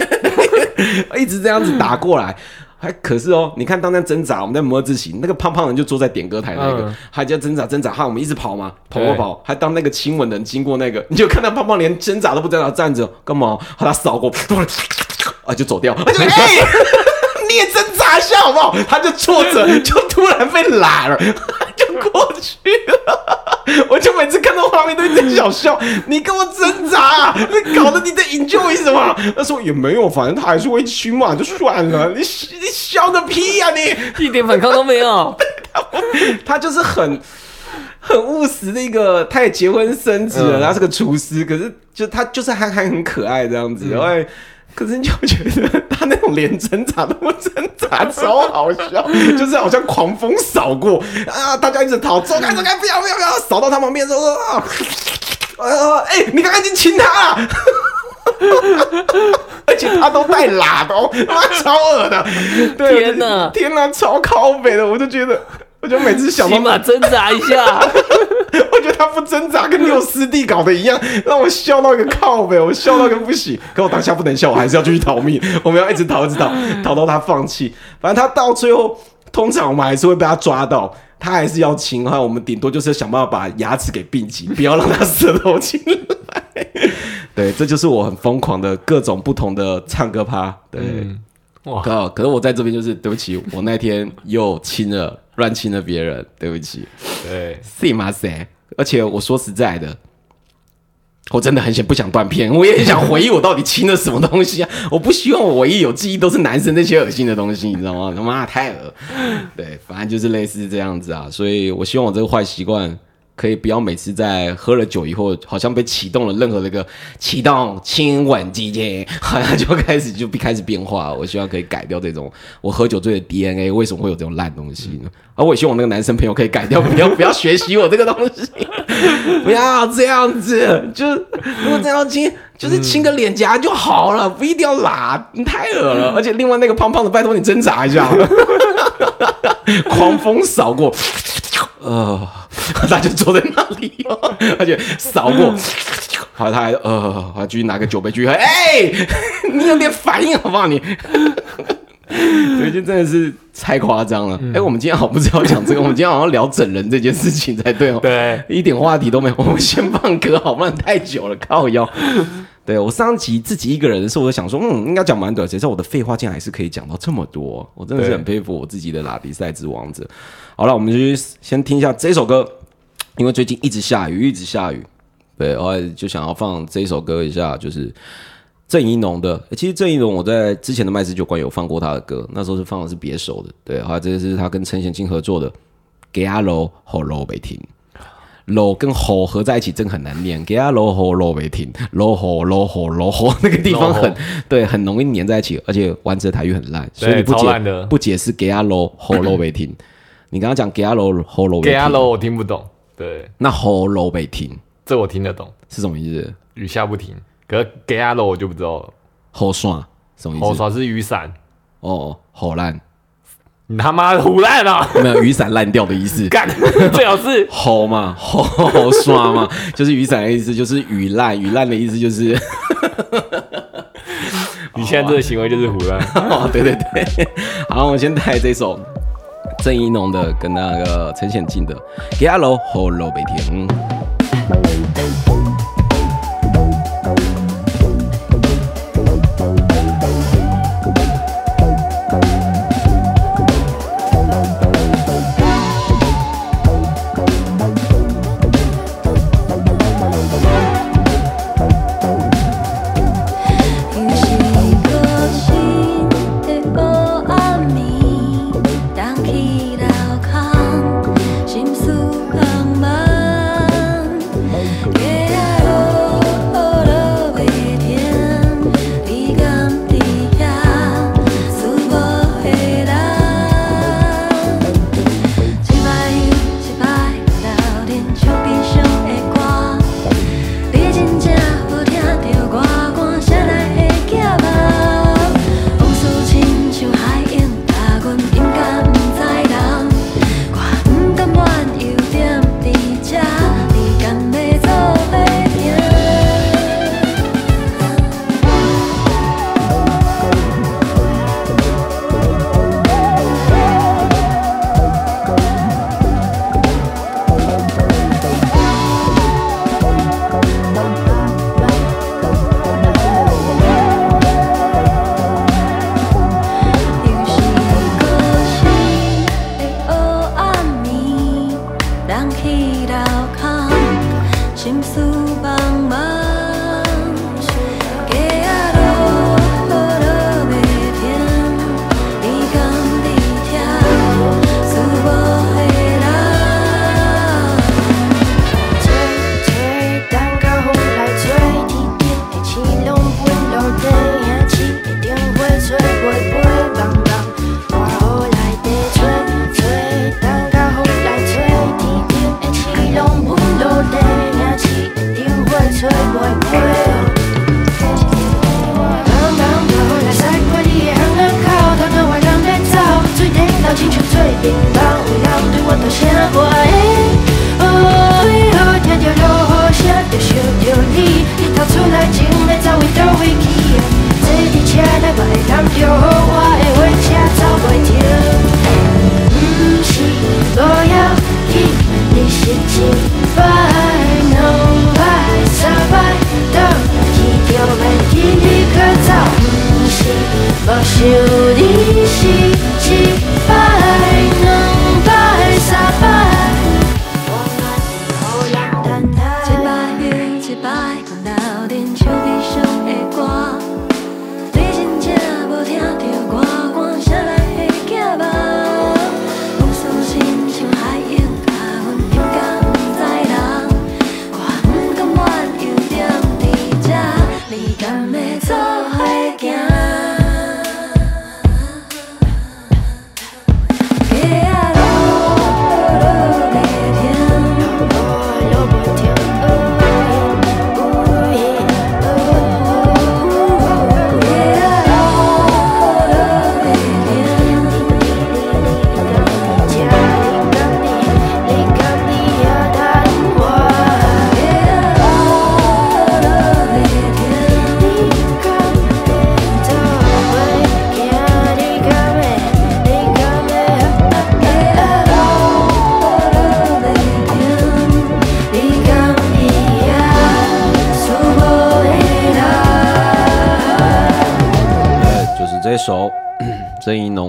[SPEAKER 2] 一直这样子打过来。还可是哦，你看当在挣扎，我们在摩自行，那个胖胖人就坐在点歌台那个，
[SPEAKER 3] 嗯
[SPEAKER 2] 还在挣扎挣扎，哈我们一直跑嘛，跑跑跑，还当那个亲吻的人经过那个，你就看到胖胖连挣扎都不挣扎，站着干嘛？把他扫过，啊就走掉，哎。你也挣扎一下好不好？他就坐着，就突然被拉了，就过去了。我就每次看到画面都一直想笑，你跟我挣扎、啊，你搞得你在 enjoy 什么？他说也没有，反正他还是会亲嘛，就算了。你你笑个屁呀、你！
[SPEAKER 3] 一点反抗都没有。
[SPEAKER 2] 他就是很很务实的一个，他也结婚生子了，
[SPEAKER 3] 嗯
[SPEAKER 2] 他是个厨师，可是就他就是憨憨很可爱这样子，然后。可是你就觉得他那种连挣扎都不挣扎，超好笑，就是好像狂风扫过啊，大家一直逃，走开走开，不要不要不要，扫到他旁边的时候，啊，呃，哎、你刚刚已经亲他了。而且他都带喇的哦，他妈超恶的！对
[SPEAKER 3] 天哪
[SPEAKER 2] 天哪，超靠北的，我就觉得，我就每次想到
[SPEAKER 3] 起码挣扎一下。
[SPEAKER 2] 我觉得他不挣扎，跟六师弟搞的一样，让我笑到一个靠背，我笑到一个不行。可我当下不能笑，我还是要继续逃命。我们要一直逃，一直逃，逃到他放弃。反正他到最后，通常我们还是会被他抓到，他还是要亲。哈，我们顶多就是想办法把牙齿给并齐，不要让他舌头进来。对，这就是我很疯狂的各种不同的唱歌趴。对。
[SPEAKER 3] 嗯，哇，
[SPEAKER 2] 可可是我在这边就是对不起，我那天又亲了乱亲了别人，对不起。
[SPEAKER 3] 对，
[SPEAKER 2] 是吗？谁？而且我说实在的，我真的很想不想断片，我也很想回忆我到底亲了什么东西啊！我不希望我唯一有记忆都是男生那些恶心的东西，你知道吗？他妈太恶。对，反正就是类似这样子啊，所以我希望我这个坏习惯可以不要每次在喝了酒以后，好像被启动了任何的一个启动亲吻基金，好像就开始就开始变化。我希望可以改掉这种我喝酒醉的 DNA，为什么会有这种烂东西呢？而我也希望我那个男生朋友可以改掉，不要不要学习我这个东西，不要这样子，就是如果这样亲，就是亲个脸颊就好了，不一定要拉，你太恶了。而且另外那个胖胖的，拜托你挣扎一下，狂风扫过，呃，他就坐在那里，而且扫过，好，他还呃，还继续拿个酒杯去喝，哎，你有点反应好不好你？对，就真的是太夸张了。哎、我们今天好不是要讲这个，我们今天好像聊整人这件事情才对哦。
[SPEAKER 3] 对
[SPEAKER 2] 一点话题都没有。我们先放歌，好不然太久了，靠腰。对我上集自己一个人的时候，我就想说，嗯，应该讲蛮短，谁知道我的废话竟然还是可以讲到这么多，我真的是很佩服我自己的拉迪赛之王者。好了，我们就先听一下这首歌，因为最近一直下雨，一直下雨，对，后来就想要放这首歌一下，就是郑怡农的。欸其实郑怡农我在之前的麦斯酒馆有放过他的歌，那时候是放的是别首的，对，后来这个是他跟陈贤清合作的《给阿楼吼楼没停》。楼跟吼合在一起真很难念，给他楼吼楼没停，楼吼楼吼楼吼那个地方很对，很容易粘在一起，而且玩着台语很烂，所以你不解不解释给他楼吼楼没停，你刚刚讲给他楼吼楼
[SPEAKER 3] 给他楼我听不懂，对，
[SPEAKER 2] 那吼楼没停
[SPEAKER 3] 这我听得懂，
[SPEAKER 2] 是什么意思？
[SPEAKER 3] 雨下不停。可是给他楼我就不知道了，
[SPEAKER 2] 吼爽什么意思？
[SPEAKER 3] 吼耍是雨伞，
[SPEAKER 2] 哦，吼烂，
[SPEAKER 3] 你他妈的胡烂啊！
[SPEAKER 2] 没有雨伞烂掉的意思。
[SPEAKER 3] 干，最好是
[SPEAKER 2] 吼嘛，吼吼刷嘛，就是雨伞的意思，就是雨烂，雨烂的意思就是，
[SPEAKER 3] 你现在这个行为就是胡烂。
[SPEAKER 2] 哦，对对对。好，我们先带这首郑怡农的跟那个陈显进的《给阿楼吼楼北天》。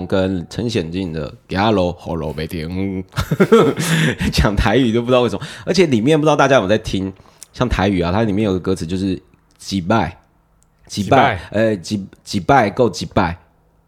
[SPEAKER 2] 跟陈显进的《亚罗喉咙没停》，讲台语都不知道为什么，而且里面不知道大家有没有在听，像台语啊，它里面有个歌词就是“几拜几拜，呃，几几拜够几拜，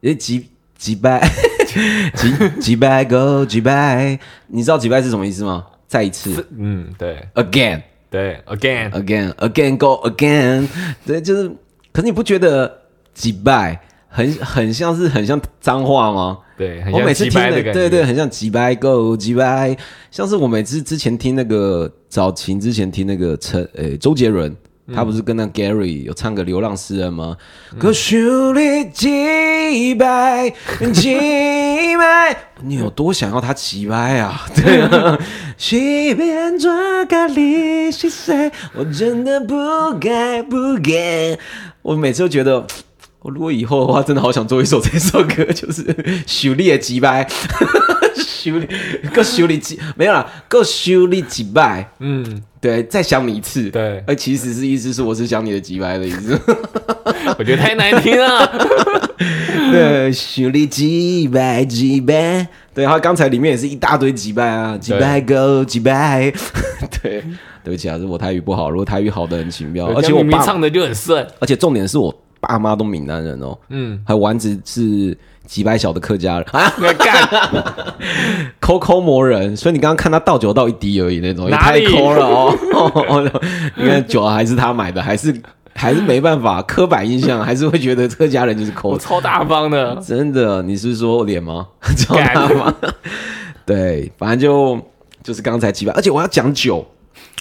[SPEAKER 2] 诶，几几拜？几几拜够几拜，你知道几拜是什么意思吗？再一次。
[SPEAKER 3] 嗯，对
[SPEAKER 2] ，again。
[SPEAKER 3] 对，again，again
[SPEAKER 2] again go again，对，就是，可是你不觉得击败很很像是很像脏话吗？
[SPEAKER 3] 对，很像
[SPEAKER 2] 我每次听的，对对，很像几百 go 击败，像是我每次之前听那个早前之前听那个陈诶、周杰伦。他不是跟那 Gary 有唱个《流浪诗人》吗？可修理击败击败，你有多想要他击败啊？对啊，随便抓个你是谁？我真的不该不该。我每次都觉得，我如果以后的话，真的好想做一首这首歌，就是修理的击败，修理够 修理几没有啦，够修理几百。
[SPEAKER 3] 嗯，
[SPEAKER 2] 对，再想你一次。
[SPEAKER 3] 对
[SPEAKER 2] 而其实是意思是我是想你的几百的意思。
[SPEAKER 3] 我觉得太难听了。
[SPEAKER 2] 对，修理几百几百。对，他刚才里面也是一大堆几百啊，击败 go 击败。对，对不起啊，是我台语不好，如果台语好的很奇妙，而且我爸，
[SPEAKER 3] 明明唱的就很顺，
[SPEAKER 2] 而且重点是我爸妈都闽南人哦，
[SPEAKER 3] 嗯，
[SPEAKER 2] 还有丸子是几百小的客家人啊，
[SPEAKER 3] 那 干
[SPEAKER 2] 抠抠磨人，所以你刚刚看他倒酒倒一滴而已那种，也太抠了哦。你看酒还是他买的，还是还是没办法，刻板印象还是会觉得客家人就是抠
[SPEAKER 3] 我。超大方的，
[SPEAKER 2] 真的，你是说我脸吗？超大方？对，反正就就是刚才几百，而且我要讲酒，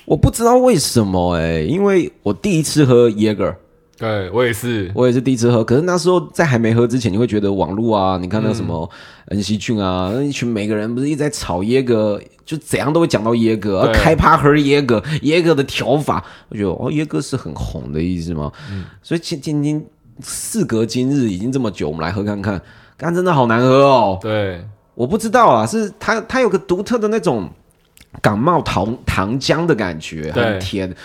[SPEAKER 2] 我不知道为什么哎、因为我第一次喝 Jaeger。
[SPEAKER 3] 对我也是，
[SPEAKER 2] 我也是第一次喝，可是那时候在还没喝之前，你会觉得网络啊，你看那什么恩熙俊啊，那一群每个人不是一直在炒耶哥，就怎样都会讲到耶格，
[SPEAKER 3] 对。
[SPEAKER 2] 开趴喝耶哥，耶哥的调法，我觉得哦，耶哥是很红的意思吗？所以今今今事隔今日已经这么久，我们来喝看看，干真的好难喝哦，
[SPEAKER 3] 对，
[SPEAKER 2] 我不知道啊，是它它有个独特的那种感冒糖糖浆的感觉，很甜，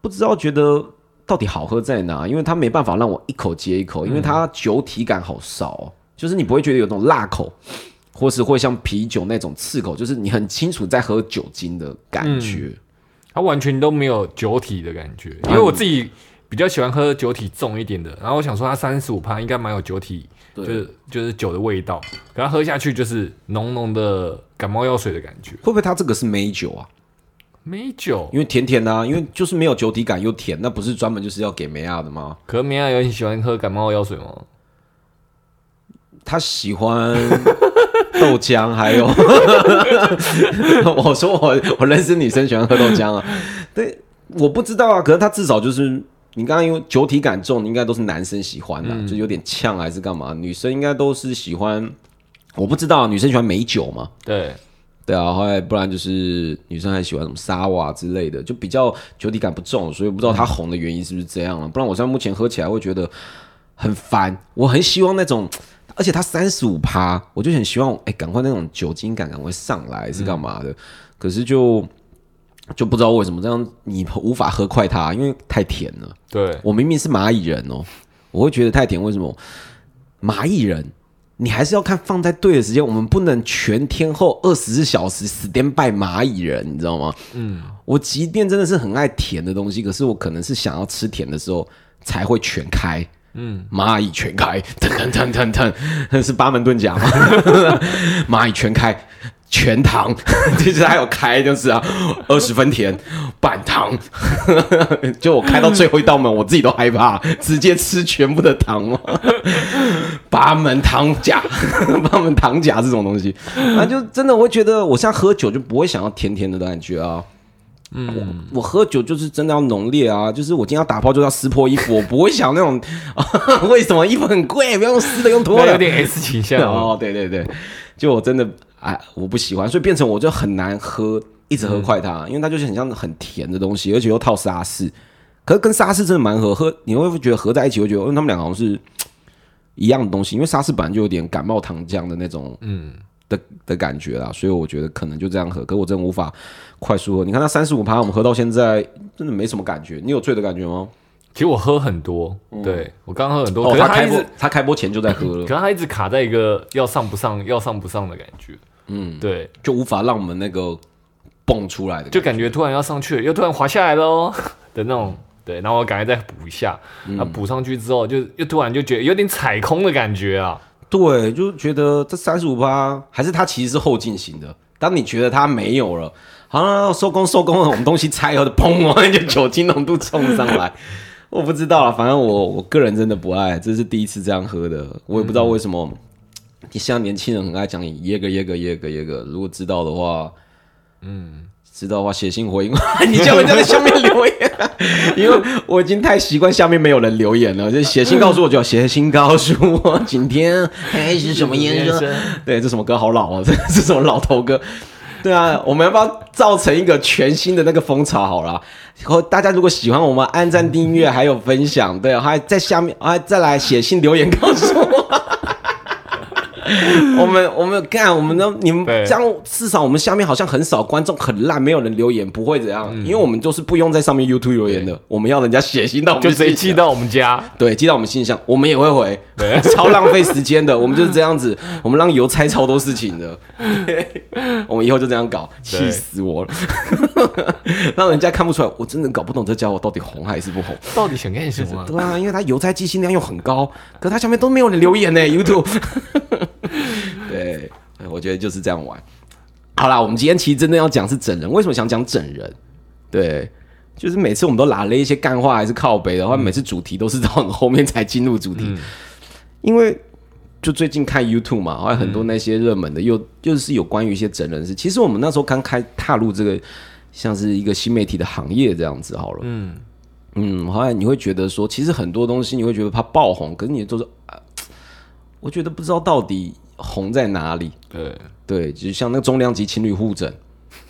[SPEAKER 2] 不知道觉得到底好喝在哪？因为它没办法让我一口接一口，因为它酒体感好少、哦，就是你不会觉得有种辣口，或是会像啤酒那种刺口，就是你很清楚在喝酒精的感觉。
[SPEAKER 3] 它完全都没有酒体的感觉，因为我自己比较喜欢喝酒体重一点的，然后我想说它三十五趴应该蛮有酒体，就是就是酒的味道，可它喝下去就是浓浓的感冒药水的感觉，
[SPEAKER 2] 会不会它这个是美酒啊？
[SPEAKER 3] 没酒，
[SPEAKER 2] 因为甜甜的啊，因为就是没有酒体感又甜，那不是专门就是要给梅亚的吗？
[SPEAKER 3] 可是梅亚有很喜欢喝感冒药水吗？
[SPEAKER 2] 他喜欢豆浆，还有 我说我我认识女生喜欢喝豆浆啊，对，我不知道啊，可是他至少就是你刚刚因为酒体感重，应该都是男生喜欢的，就有点呛还是干嘛？女生应该都是喜欢，我不知道、啊，女生喜欢美酒嘛？
[SPEAKER 3] 对，
[SPEAKER 2] 对啊，后来不然就是女生还喜欢什么沙瓦之类的，就比较酒体感不重，所以不知道它红的原因是不是这样了。不然我现在目前喝起来会觉得很烦，我很希望那种，而且它三十五趴，我就很希望哎，赶快那种酒精感赶快上来是干嘛的？可是就就不知道为什么这样，你无法喝快它，因为太甜了。
[SPEAKER 3] 对，
[SPEAKER 2] 我明明是蚂蚁人哦，我会觉得太甜，为什么？蚂蚁人，你还是要看放在对的时间，我们不能全天候二十四小时死颠拜蚂蚁人，你知道吗？嗯，我即便真的是很爱甜的东西，可是我可能是想要吃甜的时候才会全开。嗯，蚂蚁全开，腾腾腾腾腾，那 是八门遁甲吗？蚂蚁全开，全糖，其实还有开，就是啊，二十分甜，半糖，就我开到最后一道门，我自己都害怕，直接吃全部的糖吗？八门糖甲，八门糖甲这种东西，啊，就真的我会觉得，我现在喝酒就不会想要甜甜的感觉啊。嗯，我我喝酒就是真的要浓烈啊，就是我今天要打炮就要撕破衣服，我不会想那种，为什么衣服很贵，不要用撕的，用脱的，
[SPEAKER 3] 有点 S 倾向哦。
[SPEAKER 2] 哦，对对对，就我真的哎，我不喜欢，所以变成我就很难喝，一直喝快它，因为它就是很像很甜的东西，而且又套沙士，可是跟沙士真的蛮合，喝你会不会觉得合在一起会觉得，因为他们两个好像是一样的东西，因为沙士本来就有点感冒糖浆的那种，嗯。的的感觉啦，所以我觉得可能就这样喝，可我真的无法快速喝。你看它三十五趴，我们喝到现在真的没什么感觉。你有醉的感觉吗？
[SPEAKER 3] 其实我喝很多，对我刚喝很多，
[SPEAKER 2] 哦，
[SPEAKER 3] 可是
[SPEAKER 2] 他开
[SPEAKER 3] 一直，
[SPEAKER 2] 播他开播前就在喝了，
[SPEAKER 3] 可是他一直卡在一个要上不上、要上不上的感觉。
[SPEAKER 2] 嗯，
[SPEAKER 3] 对，
[SPEAKER 2] 就无法让我们那个蹦出来的，
[SPEAKER 3] 就感觉突然要上去了，又突然滑下来喽 的那种。对，然后我赶快再补一下，那、补上去之后，就又突然就觉得有点踩空的感觉啊。
[SPEAKER 2] 对，就觉得这三十五趴还是它其实是后进行的。当你觉得它没有了，好了，收工收工了，我们东西拆以后就砰，然后就酒精浓度冲上来。我不知道了，反正我我个人真的不爱，这是第一次这样喝的，我也不知道为什么。你像年轻人很爱讲耶个耶个耶个耶个，如果知道的话，嗯，知道的话写信回应，你叫人家在下面留言，因为我已经太习惯下面没有人留言了，就写信告诉我就要写信告诉我今天还是什么颜色。对，这什么歌好老啊，这这什么老头歌？对啊，我们要不要造成一个全新的那个风潮好了？然后大家如果喜欢我们，按赞、订阅还有分享，对，还在下面还再来写信留言告诉我。我们我们干，我们呢？你们
[SPEAKER 3] 对
[SPEAKER 2] 这样至少我们下面好像很少观众很烂，没有人留言，不会怎样，因为我们就是不用在上面 YouTube 留言的，我们要人家写信到我们
[SPEAKER 3] 就直接
[SPEAKER 2] 信箱
[SPEAKER 3] 寄到我们家。
[SPEAKER 2] 对，寄到我们信箱，我们也会回，
[SPEAKER 3] 对
[SPEAKER 2] 超浪费时间的。我们就是这样子，我们让邮差超多事情的。我们以后就这样搞，气死我了，让人家看不出来，我真的搞不懂这家伙到底红还是不红。
[SPEAKER 3] 到底想干什么啊？
[SPEAKER 2] 对啊，因为他邮差寄信量又很高，可他下面都没有人留言呢，YouTube。对，我觉得就是这样玩。好啦，我们今天其实真的要讲是整人，为什么想讲整人？对，就是每次我们都拿了一些干话还是靠北的话，每次主题都是到很后面才进入主题，因为就最近看 YouTube 嘛，还有很多那些热门的，又又是有关于一些整人的事。其实我们那时候刚开踏入这个像是一个新媒体的行业这样子好了，嗯嗯，后来你会觉得说，其实很多东西你会觉得它爆红，可是你都是啊，我觉得不知道到底红在哪里。
[SPEAKER 3] 对，
[SPEAKER 2] 对，就像那个重量级情侣互整，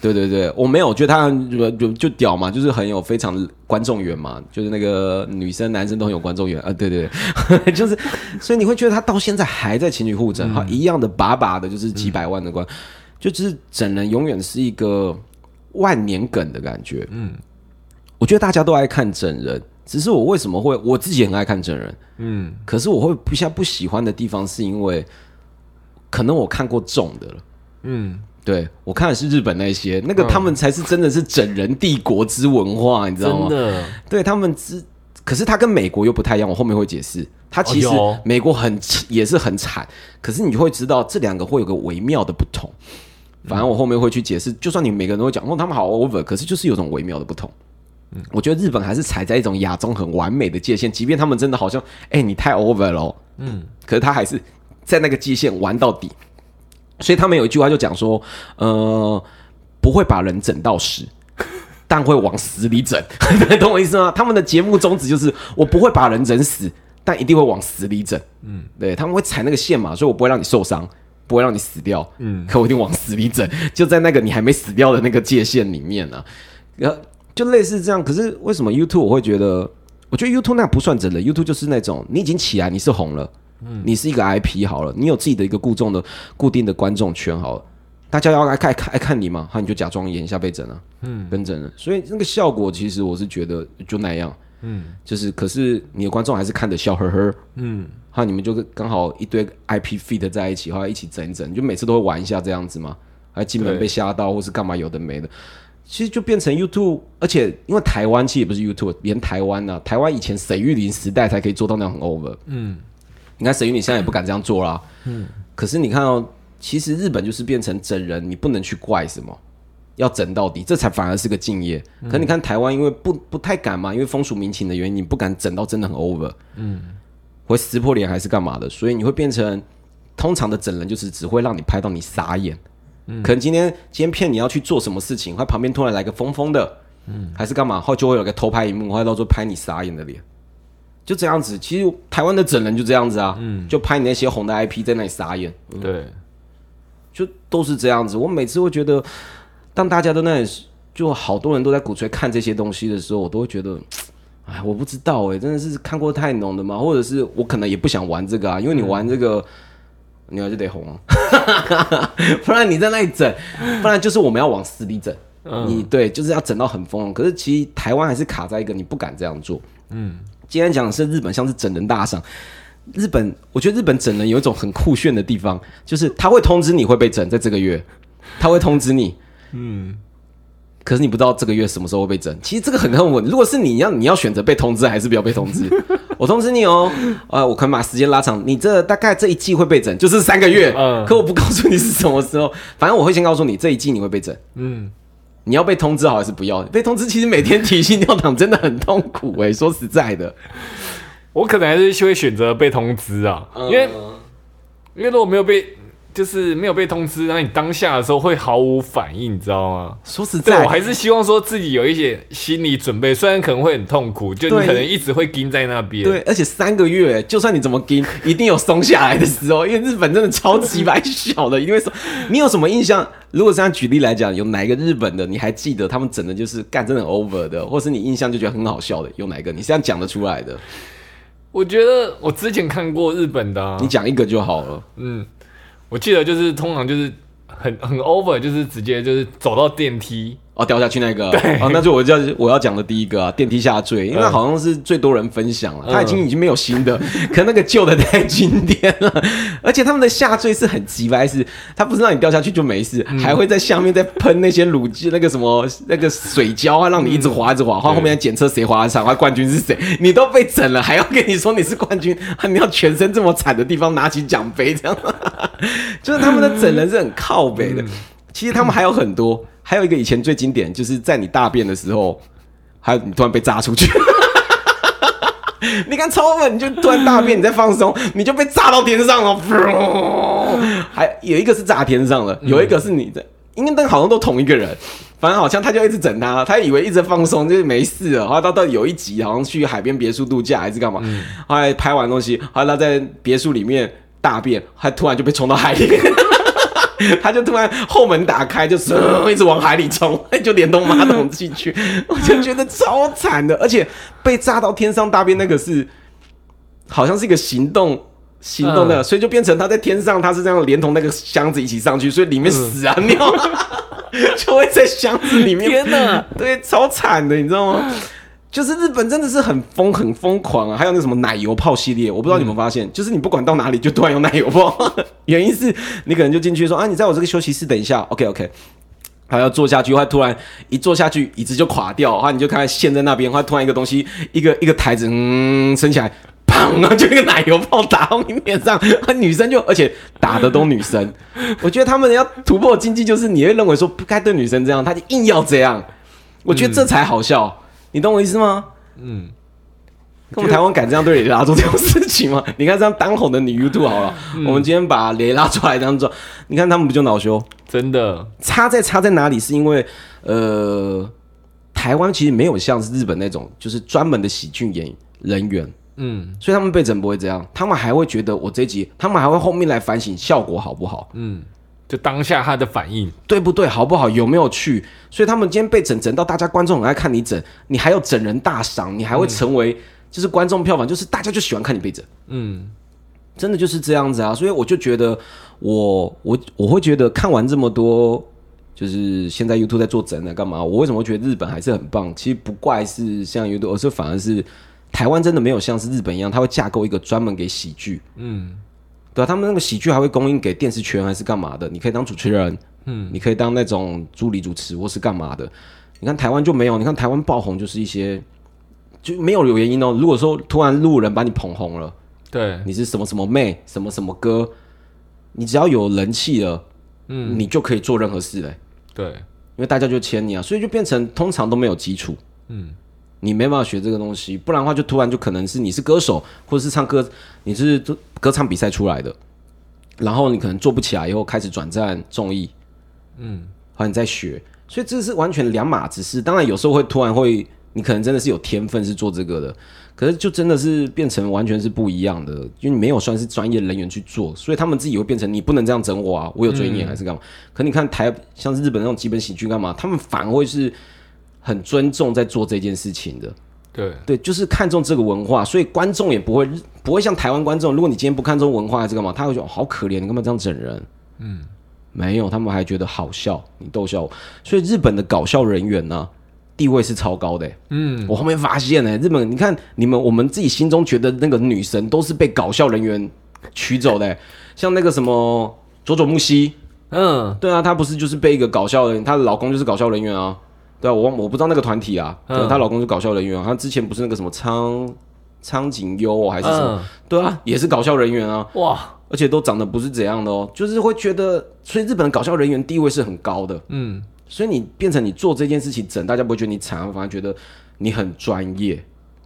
[SPEAKER 2] 对对对，我没有，我觉得他很就就就屌嘛，就是很有非常观众缘嘛，就是那个女生男生都很有观众缘。啊，对对对，就是，所以你会觉得他到现在还在情侣互整，哈、一样的把把的，就是几百万的观，就就是整人永远是一个万年梗的感觉，嗯，我觉得大家都爱看整人。只是我为什么会我自己很爱看真人，
[SPEAKER 3] 嗯，
[SPEAKER 2] 可是我会不下不喜欢的地方，是因为可能我看过重的了。
[SPEAKER 3] 嗯，
[SPEAKER 2] 对我看的是日本那些，那个他们才是真的是整人帝国之文化，你知道吗？
[SPEAKER 3] 真的，
[SPEAKER 2] 对他们之，可是他跟美国又不太一样，我后面会解释。他其实美国很也是很惨，可是你就会知道这两个会有个微妙的不同。反正我后面会去解释，就算你每个人都会讲哦，他们好 over，可是就是有种微妙的不同。我觉得日本还是踩在一种亚中很完美的界限，即便他们真的好像，哎、你太 over 了哦，嗯，可是他还是在那个界限玩到底。所以他们有一句话就讲说，呃，不会把人整到死，但会往死里整，懂我意思吗？他们的节目宗旨就是，我不会把人整死，但一定会往死里整。嗯，对，他们会踩那个线嘛，所以我不会让你受伤，不会让你死掉。嗯，可我一定往死里整，就在那个你还没死掉的那个界限里面啊。然后就类似这样，可是为什么 YouTube 我会觉得？我觉得 YouTube 那不算真的，YouTube 就是那种你已经起来，你是红了，你是一个 IP 好了，你有自己的一个固重的、固定的观众圈好了，大家要爱看爱看你嘛，好你就假装演一下被整了，嗯，跟整了，所以那个效果其实我是觉得就那样，嗯，就是可是你的观众还是看得笑呵呵，嗯，哈，你们就是刚好一堆 IP feed 在一起，后来一起整一整，就每次都会玩一下这样子嘛，还进门被吓到或是干嘛有的没的。其实就变成 YouTube，而且因为台湾其实也不是 YouTube，连台湾呢、台湾以前沈玉林时代才可以做到那样很 over。嗯，你看沈玉林现在也不敢这样做啦。嗯，可是你看哦，其实日本就是变成整人，你不能去怪什么，要整到底，这才反而是个敬业。可你看台湾，因为不不太敢嘛，因为风俗民情的原因，你不敢整到真的很 over。嗯，会撕破脸还是干嘛的，所以你会变成通常的整人就是只会让你拍到你傻眼。可能今天今天骗你要去做什么事情，他旁边突然来个疯疯的，嗯，还是干嘛，后就会有个偷拍一幕，后来到时候拍你傻眼的脸，就这样子。其实台湾的整人就这样子啊，嗯，就拍你那些红的 IP 在那里傻眼，
[SPEAKER 3] 对，
[SPEAKER 2] 就都是这样子。我每次会觉得，当大家都那里就好多人都在鼓吹看这些东西的时候，我都会觉得，哎，我不知道哎、真的是看过太浓的吗？或者是我可能也不想玩这个啊，因为你玩这个。你要就得红啊，不然你在那里整，不然就是我们要往死里整。你对，就是要整到很疯。可是其实台湾还是卡在一个你不敢这样做，
[SPEAKER 3] 嗯，
[SPEAKER 2] 今天讲的是日本像是整人大赏。日本，我觉得日本整人有一种很酷炫的地方，就是他会通知你会被整，在这个月，他会通知你，
[SPEAKER 3] 嗯，
[SPEAKER 2] 可是你不知道这个月什么时候会被整。其实这个很很稳。如果是你要你要选择被通知还是不要被通知，我通知你哦，呃，我可能把时间拉长，你这大概这一季会被整，就是三个月。
[SPEAKER 3] 嗯
[SPEAKER 2] 可我不告诉你是什么时候，反正我会先告诉你这一季你会被整。
[SPEAKER 3] 嗯，
[SPEAKER 2] 你要被通知好还是不要？被通知其实每天提心吊胆真的很痛苦哎、说实在的，
[SPEAKER 3] 我可能还是会选择被通知啊，因为因为如果没有被，就是没有被通知，然后你当下的时候会毫无反应，你知道吗？
[SPEAKER 2] 说实在，
[SPEAKER 3] 对我还是希望说自己有一些心理准备，虽然可能会很痛苦，就你可能一直会盯在那边。
[SPEAKER 2] 对，而且三个月，就算你怎么盯，一定有松下来的时候，因为日本真的超级白小的，一定会松。你有什么印象？如果这样举例来讲，有哪一个日本的你还记得他们整的就是干真的很 over 的，或是你印象就觉得很好笑的，有哪一个？你这样讲得出来的？
[SPEAKER 3] 我觉得我之前看过日本的、啊
[SPEAKER 2] 你，讲一个就好了。
[SPEAKER 3] 嗯，我记得就是通常就是很很 over，就是直接就是走到电梯，
[SPEAKER 2] 哦，掉下去那个，哦，那就我叫我要讲的第一个啊，电梯下坠，因为
[SPEAKER 3] 嗯
[SPEAKER 2] 好像是最多人分享了，
[SPEAKER 3] 嗯。
[SPEAKER 2] 他已经已经没有新的，可那个旧的太经典了，而且他们的下坠是很急白，是他不是让你掉下去就没事，
[SPEAKER 3] 嗯。
[SPEAKER 2] 还会在下面再喷那些乳汁那个什么那个水胶啊，让你一直滑一直滑，然后后面检测谁滑得长，冠军是谁，你都被整了，还要跟你说你是冠军，啊你要全身这么惨的地方拿起奖杯这样，就是他们的整人是很靠北的。其实他们还有很多，还有一个以前最经典，就是在你大便的时候，还有你突然被炸出去。你看超稳，你就突然大便，你在放松，你就被炸到天上了。还有一个是炸天上了，有一个是你的，因为那好像都同一个人，反正好像他就一直整他，他以为一直放松就是没事了，后来到到有一集好像去海边别墅度假还是干嘛，后来拍完东西，后来他在别墅里面大便，他突然就被冲到海里。他就突然后门打开，就嗖一直往海里冲，就连通马桶进去，我就觉得超惨的，而且被炸到天上大便那个是好像是一个行动。行动的，
[SPEAKER 3] 嗯
[SPEAKER 2] 所以就变成他在天上，他是这样连同那个箱子一起上去，所以里面屎啊、尿啊就会在箱子里面。
[SPEAKER 3] 天哪！
[SPEAKER 2] 对，超惨的，你知道吗？就是日本真的是很疯很疯狂啊，还有那什么奶油泡系列，我不知道你们发现，就是你不管到哪里就突然有奶油泡，原因是你可能就进去说啊，你在我这个休息室等一下，OK OK，还要坐下去，或突然一坐下去椅子就垮掉，然后你就看到陷在那边，或突然一个东西一个一个台子嗯升起来。砰！就一个奶油泡打到你脸上，女生就而且打的都女生，我觉得他们要突破经济，就是你会认为说不该对女生这样，他就硬要这样，我觉得这才好笑。你懂我意思吗？
[SPEAKER 3] 嗯，
[SPEAKER 2] 我们台湾敢这样对蕾拉做这种事情吗？你看这样当红的女 YouTube 好了，我们今天把雷拉出来这样做，你看他们不就恼羞？
[SPEAKER 3] 真的，
[SPEAKER 2] 差在差在哪里？是因为呃，台湾其实没有像是日本那种就是专门的喜剧演人员，
[SPEAKER 3] 嗯
[SPEAKER 2] 所以他们被整不会这样，他们还会觉得我这一集，他们还会后面来反省效果好不好。
[SPEAKER 3] 嗯，就当下他的反应，
[SPEAKER 2] 对不对？好不好？有没有趣？所以他们今天被整整到大家观众很爱看你整，你还有整人大赏，你还会成为就是观众票房，就是大家就喜欢看你被整，
[SPEAKER 3] 嗯
[SPEAKER 2] 真的就是这样子啊。所以我就觉得我我我会觉得看完这么多，就是现在 YouTube 在做整啊干嘛？我为什么会觉得日本还是很棒？其实不怪是像 YouTube，而是反而是台湾真的没有像是日本一样，它会架构一个专门给喜剧。
[SPEAKER 3] 嗯
[SPEAKER 2] 对啊，他们那个喜剧还会供应给电视圈还是干嘛的？你可以当主持人，嗯，你可以当那种助理主持或是干嘛的。你看台湾就没有，你看台湾爆红就是一些就没有有原因哦。如果说突然路人把你捧红了，
[SPEAKER 3] 对，
[SPEAKER 2] 你是什么什么妹，什么什么哥，你只要有人气了，嗯，你就可以做任何事嘞，
[SPEAKER 3] 对，
[SPEAKER 2] 因为大家就签你啊，所以就变成通常都没有基础，
[SPEAKER 3] 嗯，
[SPEAKER 2] 你没办法学这个东西，不然的话就突然就可能是你是歌手，或者是唱歌，你是歌唱比赛出来的，然后你可能做不起来，以后开始转战综艺，
[SPEAKER 3] 嗯，
[SPEAKER 2] 好你在学，所以这是完全两码子事。当然有时候会突然会，你可能真的是有天分是做这个的，可是就真的是变成完全是不一样的，因为你没有算是专业人员去做，所以他们自己会变成你不能这样整我啊，我有尊严还是干嘛？可你看台像是日本那种基本喜剧干嘛，他们反而会是很尊重在做这件事情的。
[SPEAKER 3] 对，
[SPEAKER 2] 对，就是看重这个文化，所以观众也不会不会像台湾观众，如果你今天不看重文化还是干嘛，他会觉得、哦好可怜，你干嘛这样整人？嗯，没有，他们还觉得好笑，你逗笑我。所以日本的搞笑人员呢、地位是超高的、欸。
[SPEAKER 3] 嗯，
[SPEAKER 2] 我后面发现呢、日本你看你们我们自己心中觉得那个女神都是被搞笑人员取走的欸、像那个什么佐佐木希，
[SPEAKER 3] 嗯，
[SPEAKER 2] 对啊，她不是就是被一个搞笑人，她的老公就是搞笑人员啊。对啊，我忘我不知道那个团体啊，对啊
[SPEAKER 3] 嗯
[SPEAKER 2] 她老公是搞笑人员啊。她之前不是那个什么苍苍井优哦，还是什么？
[SPEAKER 3] 嗯，
[SPEAKER 2] 对啊，也是搞笑人员啊，
[SPEAKER 3] 哇，
[SPEAKER 2] 而且都长得不是怎样的哦，就是会觉得，所以日本的搞笑人员地位是很高的。
[SPEAKER 3] 嗯，
[SPEAKER 2] 所以你变成你做这件事情整，大家不会觉得你惨，反而觉得你很专业。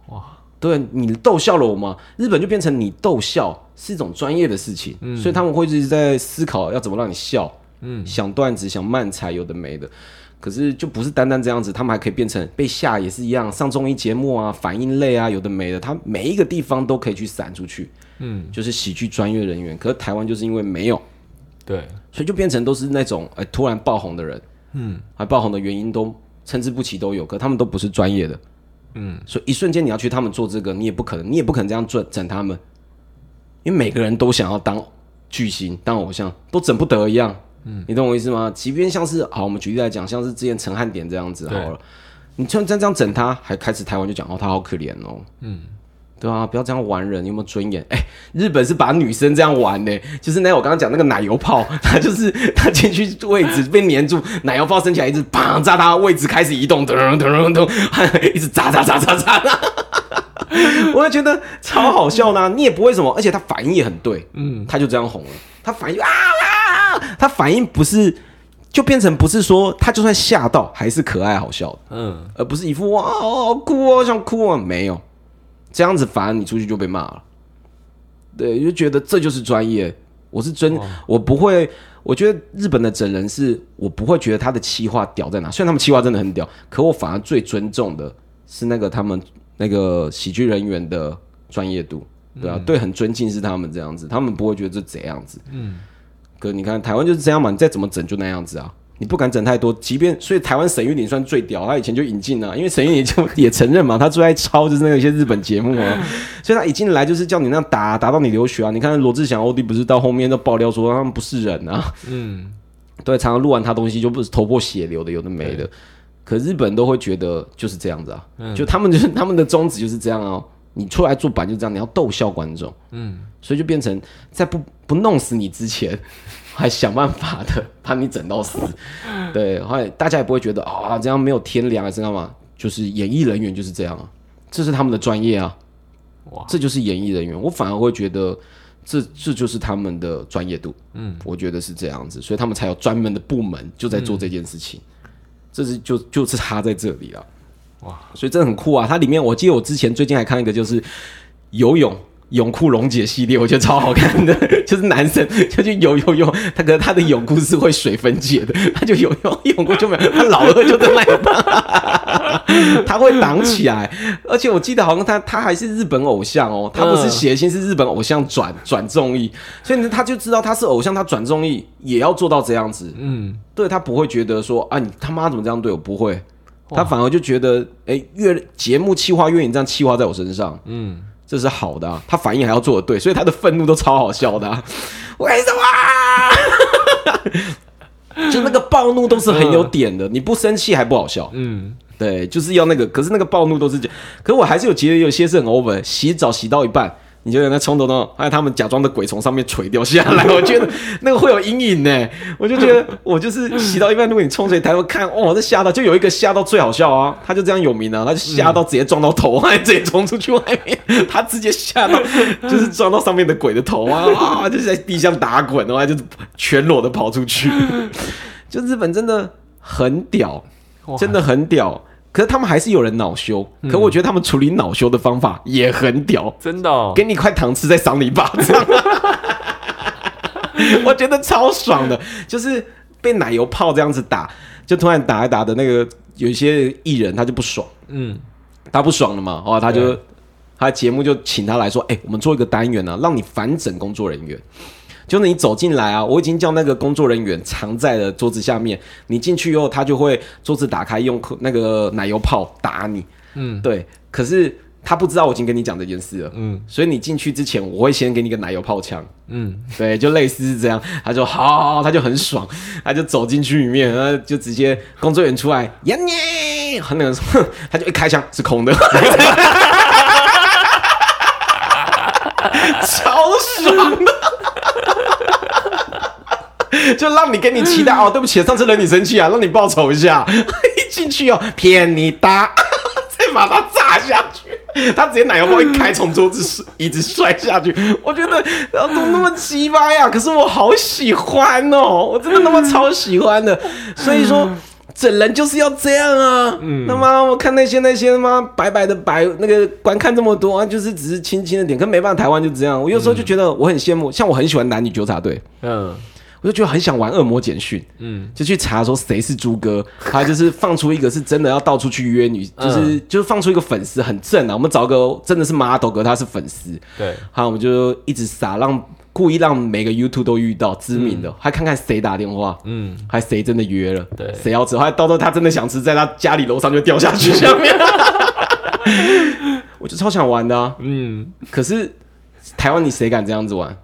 [SPEAKER 3] 哇，
[SPEAKER 2] 对你逗笑了我吗？日本就变成你逗笑是一种专业的事情，所以他们会一直在思考要怎么让你笑，
[SPEAKER 3] 嗯，
[SPEAKER 2] 想段子、想慢才有的没的。可是就不是单单这样子，他们还可以变成被吓也是一样，上综艺节目啊、反应类啊，有的没的，他每一个地方都可以去散出去，
[SPEAKER 3] 嗯，
[SPEAKER 2] 就是喜剧专业人员。可是台湾就是因为没有，
[SPEAKER 3] 对，
[SPEAKER 2] 所以就变成都是那种哎、突然爆红的人，
[SPEAKER 3] 嗯，
[SPEAKER 2] 还爆红的原因都参差不齐都有，可他们都不是专业的，
[SPEAKER 3] 嗯，
[SPEAKER 2] 所以一瞬间你要去他们做这个，你也不可能，你也不可能这样整整他们，因为每个人都想要当巨星、当偶像，都整不得一样，嗯，你懂我意思吗？即便像是好，我们举例来讲，像是之前陈汉典这样子好了，你就这样整他，还开始台湾就讲哦，他好可怜哦，
[SPEAKER 3] 嗯。
[SPEAKER 2] 对啊，不要这样玩人，你有没有尊严？哎、日本是把女生这样玩的、就是那我刚刚讲那个奶油炮，他就是他进去位置被粘住，奶油炮升起来一直砰炸他位置开始移动，噔噔噔噔，一直炸炸炸炸炸，我就觉得超好笑呢、你也不会什么，而且他反应也很对，
[SPEAKER 3] 嗯，
[SPEAKER 2] 他就这样红了，他反应啊 他反应不是就变成不是说他就算吓到还是可爱好笑的。
[SPEAKER 3] 嗯，
[SPEAKER 2] 而不是一副哇好哭哦，想哭啊，没有这样子，反而你出去就被骂了。对，就觉得这就是专业。我是真，我不会。我觉得日本的整人是，我不会觉得他的气话屌在哪。虽然他们气话真的很屌，可我反而最尊重的是那个他们那个喜剧人员的专业度，对啊，对，很尊敬是他们这样子，他们不会觉得这怎样子。
[SPEAKER 3] 嗯，
[SPEAKER 2] 可你看台湾就是这样嘛，你再怎么整就那样子啊，你不敢整太多。即便所以台湾沈玉琳算最屌，他以前就引进了、因为沈玉琳就也承认嘛，他最爱抄就是那个一些日本节目啊，所以他一进来就是叫你那样打打到你流血啊。你看罗志祥、欧弟不是到后面都爆料说他们不是人啊，
[SPEAKER 3] 嗯，
[SPEAKER 2] 对，常常录完他东西就不是头破血流的，有的没的。可日本都会觉得就是这样子啊，就他们就是他们的宗旨就是这样哦。你出来做版就这样，你要逗笑观众，
[SPEAKER 3] 嗯，
[SPEAKER 2] 所以就变成在不不弄死你之前，还想办法的 把你整到死。对，后来大家也不会觉得啊、这样没有天良还是干嘛？就是演艺人员就是这样啊，这是他们的专业啊，
[SPEAKER 3] 哇，
[SPEAKER 2] 这就是演艺人员。我反而会觉得这这就是他们的专业度，
[SPEAKER 3] 嗯，
[SPEAKER 2] 我觉得是这样子，所以他们才有专门的部门就在做这件事情。这是就就是差在这里了，
[SPEAKER 3] 哇，
[SPEAKER 2] 所以真的很酷啊！它里面我记得我之前最近还看一个就是游泳。泳裤溶解系列，我觉得超好看的，就是男生就去游游泳，他可能他的泳裤是会水分解的，他就游泳泳裤就没有，他老二就在那里，他会挡起来，而且我记得好像他他还是日本偶像哦，他不是谐星，是日本偶像转转综艺，所以呢他就知道他是偶像，他转综艺也要做到这样子，
[SPEAKER 3] 嗯，
[SPEAKER 2] 对他不会觉得说啊你他妈怎么这样对我，不会，他反而就觉得哎越节目气划越你这样气划在我身上，
[SPEAKER 3] 嗯，
[SPEAKER 2] 这是好的、啊，他反应还要做的对，所以他的愤怒都超好笑的、啊。为什么？就那个暴怒都是很有点的，你不生气还不好笑。
[SPEAKER 3] 嗯，
[SPEAKER 2] 对，就是要那个，可是那个暴怒都是这，可是我还是有觉得有些是很 over，洗澡洗到一半。你就有那冲动动，还有他们假装的鬼从上面垂掉下来，我觉得那个会有阴影呢。我就觉得我就是洗到一半，如果你冲水抬头看哦，这吓到，就有一个吓到最好笑啊，他就这样有名啊，他就吓到直接撞到头，还直接冲出去外面，他直接吓到就是撞到上面的鬼的头啊，啊，就是在地上打滚，然后就是全裸的跑出去，就日本真的很屌，真的很屌。可是他们还是有人恼羞，可我觉得他们处理恼羞的方法也很屌，
[SPEAKER 3] 真的、哦，
[SPEAKER 2] 给你一块糖吃，再赏你一巴掌，我觉得超爽的，就是被奶油泡这样子打，就突然打一打的那个，有一些艺人他就不爽，
[SPEAKER 3] 嗯，
[SPEAKER 2] 他不爽了嘛，哦，他就他节目就请他来说，哎、我们做一个单元啊，让你反整工作人员。就是你走进来啊，我已经叫那个工作人员藏在了桌子下面，你进去以后，他就会桌子打开，用那个奶油炮打你。
[SPEAKER 3] 嗯，
[SPEAKER 2] 对，可是他不知道我已经跟你讲这件事了，
[SPEAKER 3] 嗯
[SPEAKER 2] 所以你进去之前，我会先给你个奶油炮枪，
[SPEAKER 3] 嗯，
[SPEAKER 2] 对，就类似是这样。他就好好好，他就很爽，他就走进去里面，然后就直接工作人员出来，呀你，很冷哼他就一开枪是空的，超爽的。就让你跟你期待 哦，对不起，上次惹你生气啊，让你报仇一下。一进去哦，骗你搭，再把它炸下去。他直接奶油包一开，从桌子椅子摔下去。我觉得怎么那么奇葩呀？可是我好喜欢哦，我真的他妈超喜欢的。所以说。整人就是要这样啊！嗯，那么我看那些那些他妈白白的白那个观看这么多啊，就是只是轻轻的点，可没办法，台湾就这样。我有时候就觉得我很羡慕，像我很喜欢男女纠察队，
[SPEAKER 3] 嗯
[SPEAKER 2] 我就觉得很想玩恶魔简讯，
[SPEAKER 3] 嗯，
[SPEAKER 2] 就去查说谁是猪哥，他就是放出一个是真的要到处去约女，就是、
[SPEAKER 3] 嗯
[SPEAKER 2] 就是放出一个粉丝很正啊，我们找个真的是 model 哥，他是粉丝，
[SPEAKER 3] 对，
[SPEAKER 2] 好，我们就一直撒，让故意让每个 YouTube 都遇到知名的，还看看谁打电话，
[SPEAKER 3] 嗯，
[SPEAKER 2] 还谁真的约了，
[SPEAKER 3] 对。
[SPEAKER 2] 谁要吃，后来到时候他真的想吃，在他家里楼上就掉下去 下面，我就超想玩的、啊，
[SPEAKER 3] 嗯，
[SPEAKER 2] 可是台湾你谁敢这样子玩？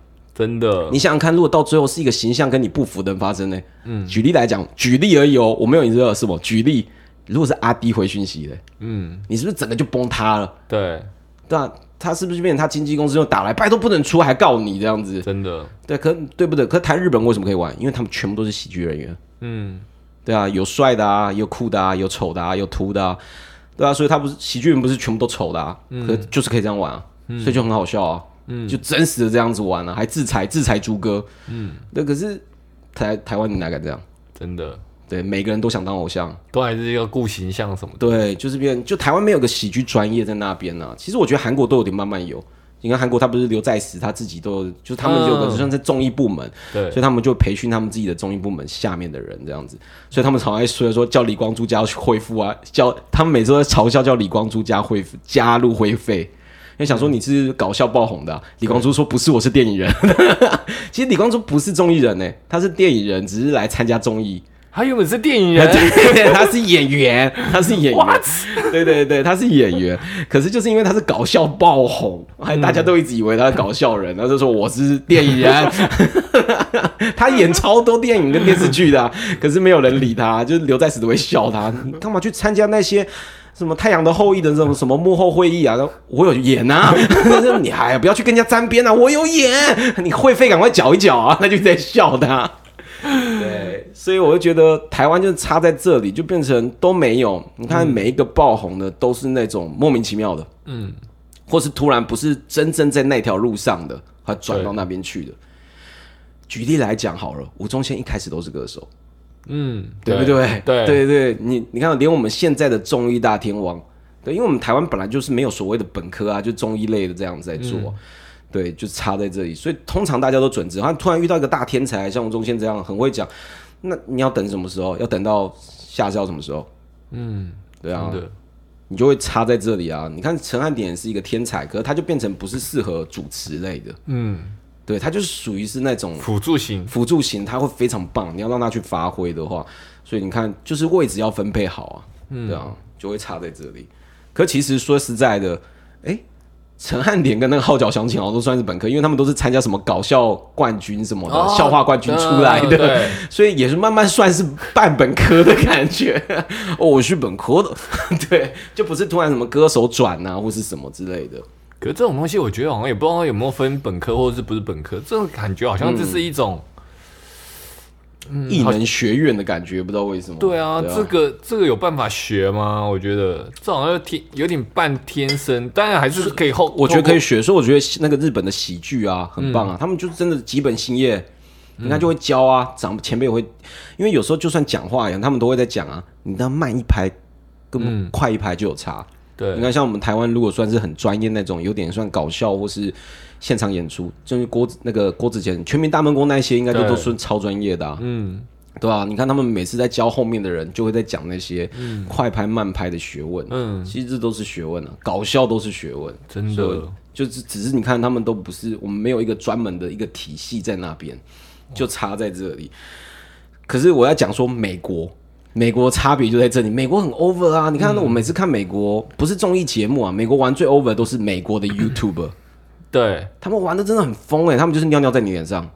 [SPEAKER 3] 真的，
[SPEAKER 2] 你想想看，如果到最后是一个形象跟你不符的人发生呢？嗯，举例来讲，举例而已哦，我没有你这个是么？举例，如果是阿迪回讯息嘞，
[SPEAKER 3] 嗯，
[SPEAKER 2] 你是不是整个就崩塌了？
[SPEAKER 3] 对，
[SPEAKER 2] 对啊，他是不是变成他经纪公司又打来，拜托不能出，还告你这样子？
[SPEAKER 3] 真的，
[SPEAKER 2] 对，可对不对？可台日本为什么可以玩？因为他们全部都是喜剧人员，
[SPEAKER 3] 嗯，
[SPEAKER 2] 对啊，有帅的啊，有酷的啊，有丑的啊，有秃的啊，对啊，所以他不是喜剧人，不是全部都丑的啊，可就是可以这样玩啊，所以就很好笑啊，嗯，就真实的这样子玩啊，还制裁制裁猪哥，嗯，那，可是台台湾你哪敢这样？
[SPEAKER 3] 真的，
[SPEAKER 2] 对，每个人都想当偶像，
[SPEAKER 3] 都还是要顾形象什么的，
[SPEAKER 2] 对，就是变，就台湾没有个喜剧专业在那边呢、其实我觉得韩国都有点慢慢有。你看韩国，他不是刘在石他自己都有，就是他们有个
[SPEAKER 3] 嗯
[SPEAKER 2] 就像在综艺部门，
[SPEAKER 3] 对。
[SPEAKER 2] 所以他们就培训他们自己的综艺部门下面的人这样子，所以他们常爱说说叫李光洙加恢复啊，叫他们每次都在嘲笑叫李光洙加恢复加入恢费，因为想说你是搞笑爆红的啊、李光洙说不是，我是电影人。其实李光洙不是综艺人呢、他是电影人，只是来参加综艺。
[SPEAKER 3] 他原本是电影人，
[SPEAKER 2] 对，他是演员，他是演员。对对对，他是演员。可是就是因为他是搞笑爆红，还大家都一直以为他是搞笑人，他就说我是电影人。他演超多电影跟电视剧的啊、可是没有人理他，就是刘在石都会笑他，你干嘛去参加那些？什么《太阳的后裔》的这种什么幕后会议啊？我有演啊！你还不要去跟人家沾边啊！我有演，你会费赶快缴一缴啊！那就在笑他。对，所以我就觉得台湾就是差在这里，就变成都没有。你看每一个爆红的都是那种莫名其妙的，
[SPEAKER 3] 嗯，
[SPEAKER 2] 或是突然不是真正在那条路上的，他转到那边去的。举例来讲好了，吴宗宪一开始都是歌手，
[SPEAKER 3] 嗯，
[SPEAKER 2] 对不对？
[SPEAKER 3] 对
[SPEAKER 2] 对对，你你看，连我们现在的中医大天王，对，因为我们台湾本来就是没有所谓的本科啊，就中医类的这样子在做，对，就差在这里。所以通常大家都准职，他突然遇到一个大天才，像吴宗宪这样很会讲，那你要等什么时候？要等到下次要什么时候？
[SPEAKER 3] 嗯，
[SPEAKER 2] 对啊，你就会差在这里啊。你看陈汉典是一个天才，可是他就变成不是适合主持类的，
[SPEAKER 3] 嗯，
[SPEAKER 2] 对他就是属于是那种
[SPEAKER 3] 辅助型，
[SPEAKER 2] 辅助型，他会非常棒。你要让他去发挥的话，所以你看，就是位置要分配好啊，嗯对啊，就会差在这里。可其实说实在的，哎、陈汉典跟那个号角响起，好像都算是本科，因为他们都是参加什么搞笑冠军什么的，
[SPEAKER 3] 哦
[SPEAKER 2] 笑话冠军出来的，所以也是慢慢算是半本科的感觉。哦，我是本科的，对，就不是突然什么歌手转啊，或是什么之类的。
[SPEAKER 3] 可是这种东西，我觉得好像也不知道有没有分本科或者是不是本科，这种感觉好像这是一种，
[SPEAKER 2] 艺能学院的感觉，不知道为什么。
[SPEAKER 3] 对啊，这个这个有办法学吗？我觉得这好像天有点半天生，当然还是可以后，
[SPEAKER 2] 我觉得可以
[SPEAKER 3] 透
[SPEAKER 2] 学，所以我觉得那个日本的喜剧啊，很棒啊，他们就是真的几本兴业，人家就会教啊，长前辈也会，因为有时候就算讲话一样，他们都会在讲啊，你那慢一拍跟快一拍就有差。
[SPEAKER 3] 过对，
[SPEAKER 2] 你看像我们台湾，如果算是很专业那种，有点算搞笑或是现场演出，就是郭子那个郭子乾、全民大闷锅那些，应该都都算超专业的啊。
[SPEAKER 3] 嗯，
[SPEAKER 2] 对吧、你看他们每次在教后面的人，就会在讲那些快拍慢拍的学问。
[SPEAKER 3] 嗯
[SPEAKER 2] 其实这都是学问啊，搞笑都是学问。
[SPEAKER 3] 真的，
[SPEAKER 2] 就是只是你看他们都不是，我们没有一个专门的一个体系在那边，就差在这里。可是我要讲说美国，美国差别就在这里，美国很 over 啊！你看，我每次看美国不是综艺节目啊，美国玩最 over 的都是美国的 YouTuber，
[SPEAKER 3] 对，
[SPEAKER 2] 他们玩的真的很疯哎、他们就是尿尿在你脸上。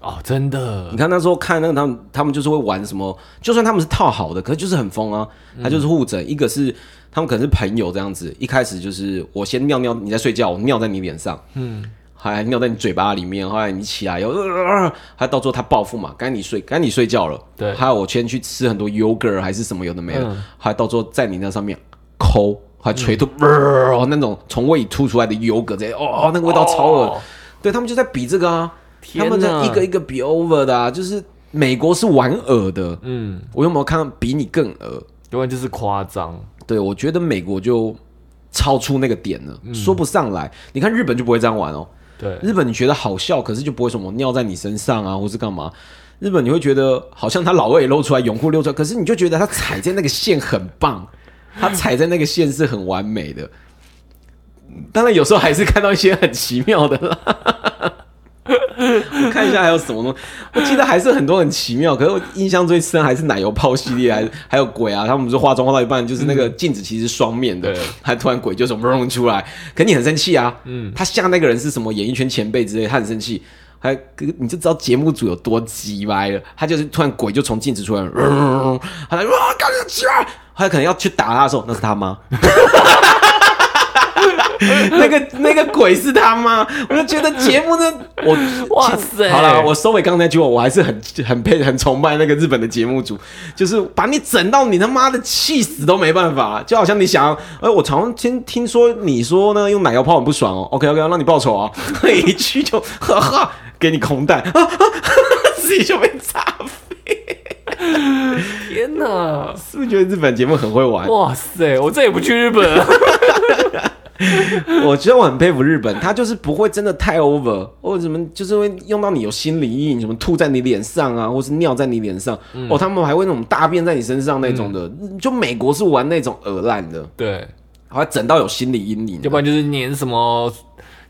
[SPEAKER 3] 哦，真的
[SPEAKER 2] 你，看那时候看那个他们，他们就是会玩什么，就算他们是套好的，可是就是很疯啊。他就是互整，一个是他们可能是朋友这样子，一开始就是我先尿尿，你在睡觉，我尿在你脸上，嗯，还尿在你嘴巴里面，后来你起来又，呃还到最后他报复嘛，该你睡，该你睡觉了，
[SPEAKER 3] 对。
[SPEAKER 2] 还有我先去吃很多 yogurt 还是什么有的没的，
[SPEAKER 3] 嗯。
[SPEAKER 2] 还到最后在你那上面抠，还垂吐，呃那种从胃里吐出来的 yogurt，这些哦，那个味道超恶，
[SPEAKER 3] 哦。
[SPEAKER 2] 对他们就在比这个啊，他们在一个一个比 over 的啊，就是美国是玩恶的，
[SPEAKER 3] 嗯，
[SPEAKER 2] 我有没有看到比你更恶？
[SPEAKER 3] 要不然就是夸张，
[SPEAKER 2] 对我觉得美国就超出那个点了，说不上来。你看日本就不会这样玩哦，
[SPEAKER 3] 对，
[SPEAKER 2] 日本你觉得好笑，可是就不会什么尿在你身上啊，或是干嘛。日本你会觉得好像他老二也露出来，泳裤露出来，可是你就觉得他踩在那个线很棒，他踩在那个线是很完美的。当然有时候还是看到一些很奇妙的啦。我看一下还有什么东西，我记得还是很多很奇妙，可是我印象最深还是奶油泡系列，还还有鬼啊，他们不是化妆化到一半，就是那个镜子其实是双面的
[SPEAKER 3] 对，
[SPEAKER 2] 还突然鬼就从嗡出来，可你很生气啊，嗯，他吓那个人是什么演艺圈前辈之类，他很生气。还你就知道节目组有多鸡歪了，他就是突然鬼就从镜子出来，嗯、他来哇，赶紧起来！他可能要去打他的时候，那是他妈。那个那个鬼是他妈，我就觉得节目呢，我
[SPEAKER 3] 哇塞。
[SPEAKER 2] 好了，我收尾刚才那句话，我还是很 很佩很崇拜那个日本的节目组，就是把你整到你他妈的气死都没办法，就好像你想要，哎，我常听听说你说呢用奶油泡很不爽哦，OK OK，让你报仇啊，一去就哈哈给你空弹，啊啊自己就被炸飞，
[SPEAKER 3] 天哪，
[SPEAKER 2] 是不是觉得日本节目很会玩？
[SPEAKER 3] 哇塞，我再也不去日本了。
[SPEAKER 2] 我觉得我很佩服日本，他就是不会真的太 over，或者什么就是会用到你有心理阴影，什么吐在你脸上啊，或是尿在你脸上，
[SPEAKER 3] 嗯
[SPEAKER 2] 哦，他们还会那种大便在你身上那种的，就美国是玩那种恶烂的，
[SPEAKER 3] 对，
[SPEAKER 2] 还整到有心理阴影。
[SPEAKER 3] 要不然就是粘什么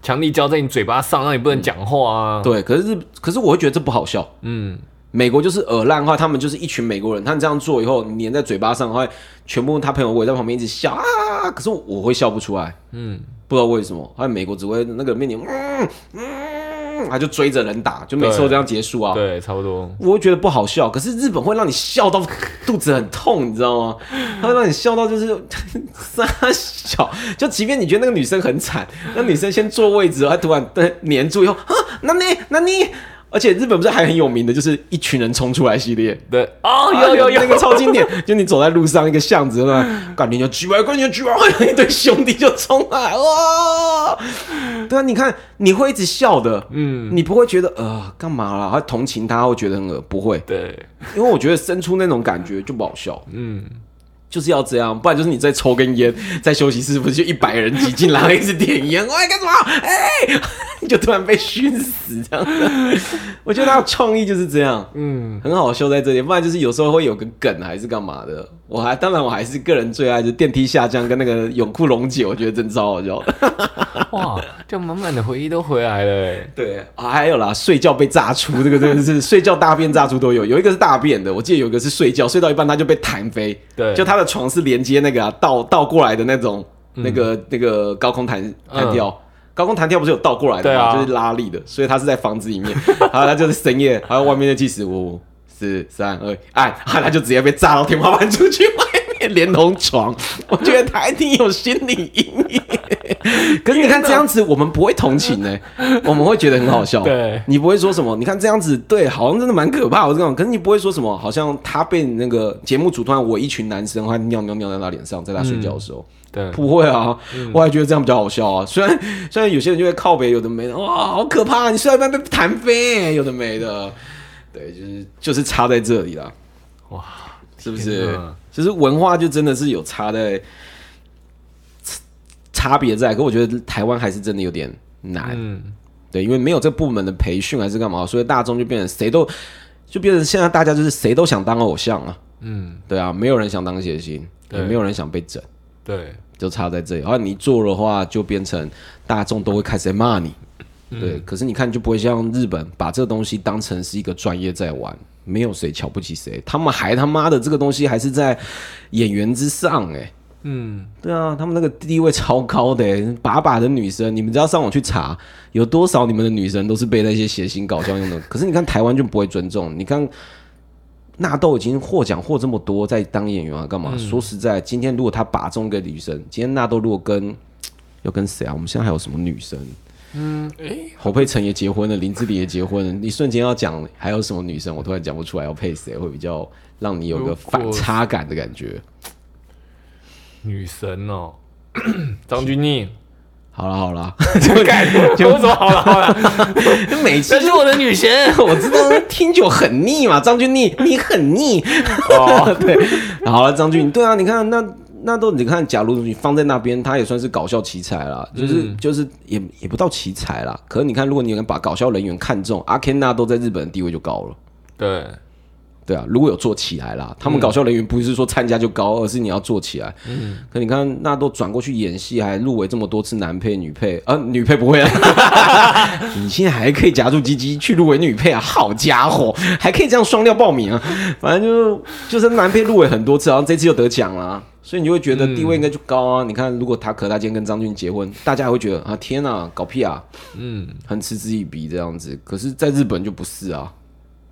[SPEAKER 3] 强力胶在你嘴巴上，让你不能讲话啊。
[SPEAKER 2] 对，可是日，可是我会觉得这不好笑。
[SPEAKER 3] 嗯，
[SPEAKER 2] 美国就是耳烂的话，他们就是一群美国人，他们这样做以后，粘在嘴巴上，会全部他朋友围在旁边一直笑啊，可是我会笑不出来，
[SPEAKER 3] 嗯，
[SPEAKER 2] 不知道为什么。还有美国只会那个面前，嗯嗯，他就追着人打，就每次都这样结束啊。
[SPEAKER 3] 对，差不多。
[SPEAKER 2] 我会觉得不好笑，可是日本会让你笑到肚子很痛，你知道吗？他会让你笑到就是 傻笑，就即便你觉得那个女生很惨，那女生先坐位置，她突然的黏住以后，啊，那你那你，而且日本不是还很有名的，就是一群人冲出来系列。
[SPEAKER 3] 对，哦，
[SPEAKER 2] 啊
[SPEAKER 3] 有有有。
[SPEAKER 2] 那个超经典，就你走在路上一个巷子，那感觉就举完，感觉举完，一堆兄弟就冲来，哇！对啊，你看你会一直笑的，嗯，你不会觉得呃干嘛啦？还同情他，会觉得很恶，不会，
[SPEAKER 3] 对，
[SPEAKER 2] 因为我觉得生出那种感觉就不好笑，
[SPEAKER 3] 嗯，
[SPEAKER 2] 就是要这样，不然就是你在抽根烟，在休息室不是就一百人挤进来一直点烟，喂干什么？哎，就突然被熏死这样的。我觉得他的创意就是这样，
[SPEAKER 3] 嗯，
[SPEAKER 2] 很好笑在这里，不然就是有时候会有个梗还是干嘛的。我还当然我还是个人最爱就是电梯下降跟那个泳裤溶解，我觉得真超好笑的。
[SPEAKER 3] 哇，这样满满的回忆都回来了欸。
[SPEAKER 2] 对啊，还有啦，睡觉被炸出，这个真的是睡觉大便炸出都有，有一个是大便的，我记得有一个是睡觉，睡到一半他就被弹飞，
[SPEAKER 3] 对
[SPEAKER 2] 就他的床是连接那个、啊、倒倒过来的那种，那个那个高空弹弹跳。高空弹跳不是有倒过来的吗？
[SPEAKER 3] 啊
[SPEAKER 2] 就是拉力的，所以他是在房子里面，然后他就是深夜，还有外面的计时五四三二按，然后他就直接被炸到天花板出去外面，连同床，我觉得他一定有心理阴影。可是你看这样子，我们不会同情呢、我们会觉得很好笑。
[SPEAKER 3] 对
[SPEAKER 2] 你不会说什么？你看这样子，对，好像真的蛮可怕我这种。可是你不会说什么，好像他被那个节目组突然我一群男生，还尿尿尿在他脸上，在他睡觉的时候。
[SPEAKER 3] 对，
[SPEAKER 2] 不会啊，我还觉得这样比较好笑啊。虽然虽然有些人就会靠北，有的没的，哇，好可怕、你睡到一半被弹飞，有的没的。对，就是就是差在这里啦，
[SPEAKER 3] 哇，
[SPEAKER 2] 是不是？就是文化就真的是有差在差别在，可我觉得台湾还是真的有点难。
[SPEAKER 3] 嗯，
[SPEAKER 2] 对，因为没有这部门的培训还是干嘛，所以大众就变成谁都就变成现在大家就是谁都想当偶像啊。
[SPEAKER 3] 嗯，
[SPEAKER 2] 对啊，没有人想当谐星，也
[SPEAKER 3] 对
[SPEAKER 2] 没有人想被整。
[SPEAKER 3] 对，
[SPEAKER 2] 就差在这里。然后你做的话，就变成大众都会开始在骂你。对，可是你看就不会像日本把这个东西当成是一个专业在玩，没有谁瞧不起谁，他们还他妈的这个东西还是在演员之上哎、
[SPEAKER 3] 嗯，
[SPEAKER 2] 对啊，他们那个地位超高的、欸，把把的女生，你们只要上网去查，有多少你们的女生都是被那些谐星搞笑用的。可是你看台湾就不会尊重，你看纳豆已经获奖获这么多，在当演员啊，干嘛？说实在，今天如果他把中一个女生，今天纳豆如果跟要跟谁啊？我们现在还有什么女生？嗯，哎，侯佩岑也结婚了，林志玲也结婚了，你瞬间要讲还有什么女生，我突然讲不出来要配谁，会比较让你有个反差感的感觉。
[SPEAKER 3] 女神哦，张钧甯，
[SPEAKER 2] 好了好了，
[SPEAKER 3] 干，就什么好了好了，
[SPEAKER 2] 每次
[SPEAKER 3] 这是我的女神。
[SPEAKER 2] 我知道听久很腻嘛，张钧甯你很腻。
[SPEAKER 3] 哦，
[SPEAKER 2] 对，好了，张钧，对啊，你看那那都你看，假如你放在那边，他也算是搞笑奇才啦，就是、
[SPEAKER 3] 嗯
[SPEAKER 2] 就是也也不到奇才啦。可是你看，如果你能把搞笑人员看中，阿 Ken 纳都在日本的地位就高了。
[SPEAKER 3] 对，
[SPEAKER 2] 对啊，如果有做起来啦，他们搞笑人员不是说参加就高，而是你要做起来。嗯，可你看那都转过去演戏，还入围这么多次男配、女配，呃，女配不会啊。你现在还可以夹住鸡鸡去入围女配啊，好家伙，还可以这样双料报名啊。反正就就是男配入围很多次，然后这次又得奖了啊，所以你就会觉得地位应该就高啊。你看，如果塔可他今天跟张俊结婚，大家还会觉得啊，天哪，搞屁啊，
[SPEAKER 3] 嗯，
[SPEAKER 2] 很嗤之以鼻这样子。可是，在日本就不是啊，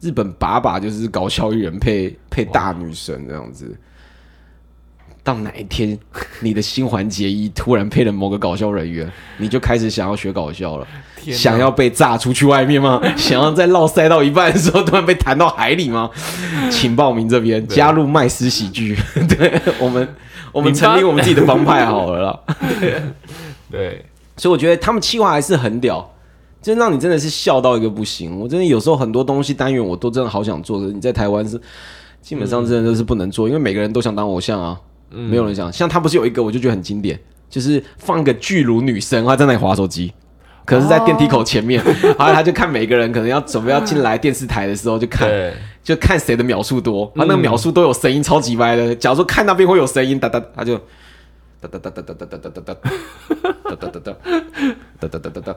[SPEAKER 2] 日本把把就是搞笑艺人配配大女神这样子。到哪一天你的新环节一突然配了某个搞笑人员，你就开始想要学搞笑了，想要被炸出去外面吗？想要在绕赛到一半的时候突然被弹到海里吗？请报名这边加入麦斯喜剧，对我们我们成立我们自己的帮派好了啦。
[SPEAKER 3] 对，
[SPEAKER 2] 所以我觉得他们企划还是很屌，真让你真的是笑到一个不行。我真的有时候很多东西单元我都真的好想做，可是你在台湾是基本上真的都是不能做，因为每个人都想当偶像啊，没有人想。像他不是有一个我就觉得很经典，就是放个巨乳女生，她在那里划手机。可是，在电梯口前面，然后他就看每个人可能要准备要进来电视台的时候，就看，就看谁的秒数多，他那个秒数都有声音，超级歪的。假如说看那边会有声音，哒哒，他就哒哒哒哒哒哒哒哒哒哒哒哒哒哒哒哒哒哒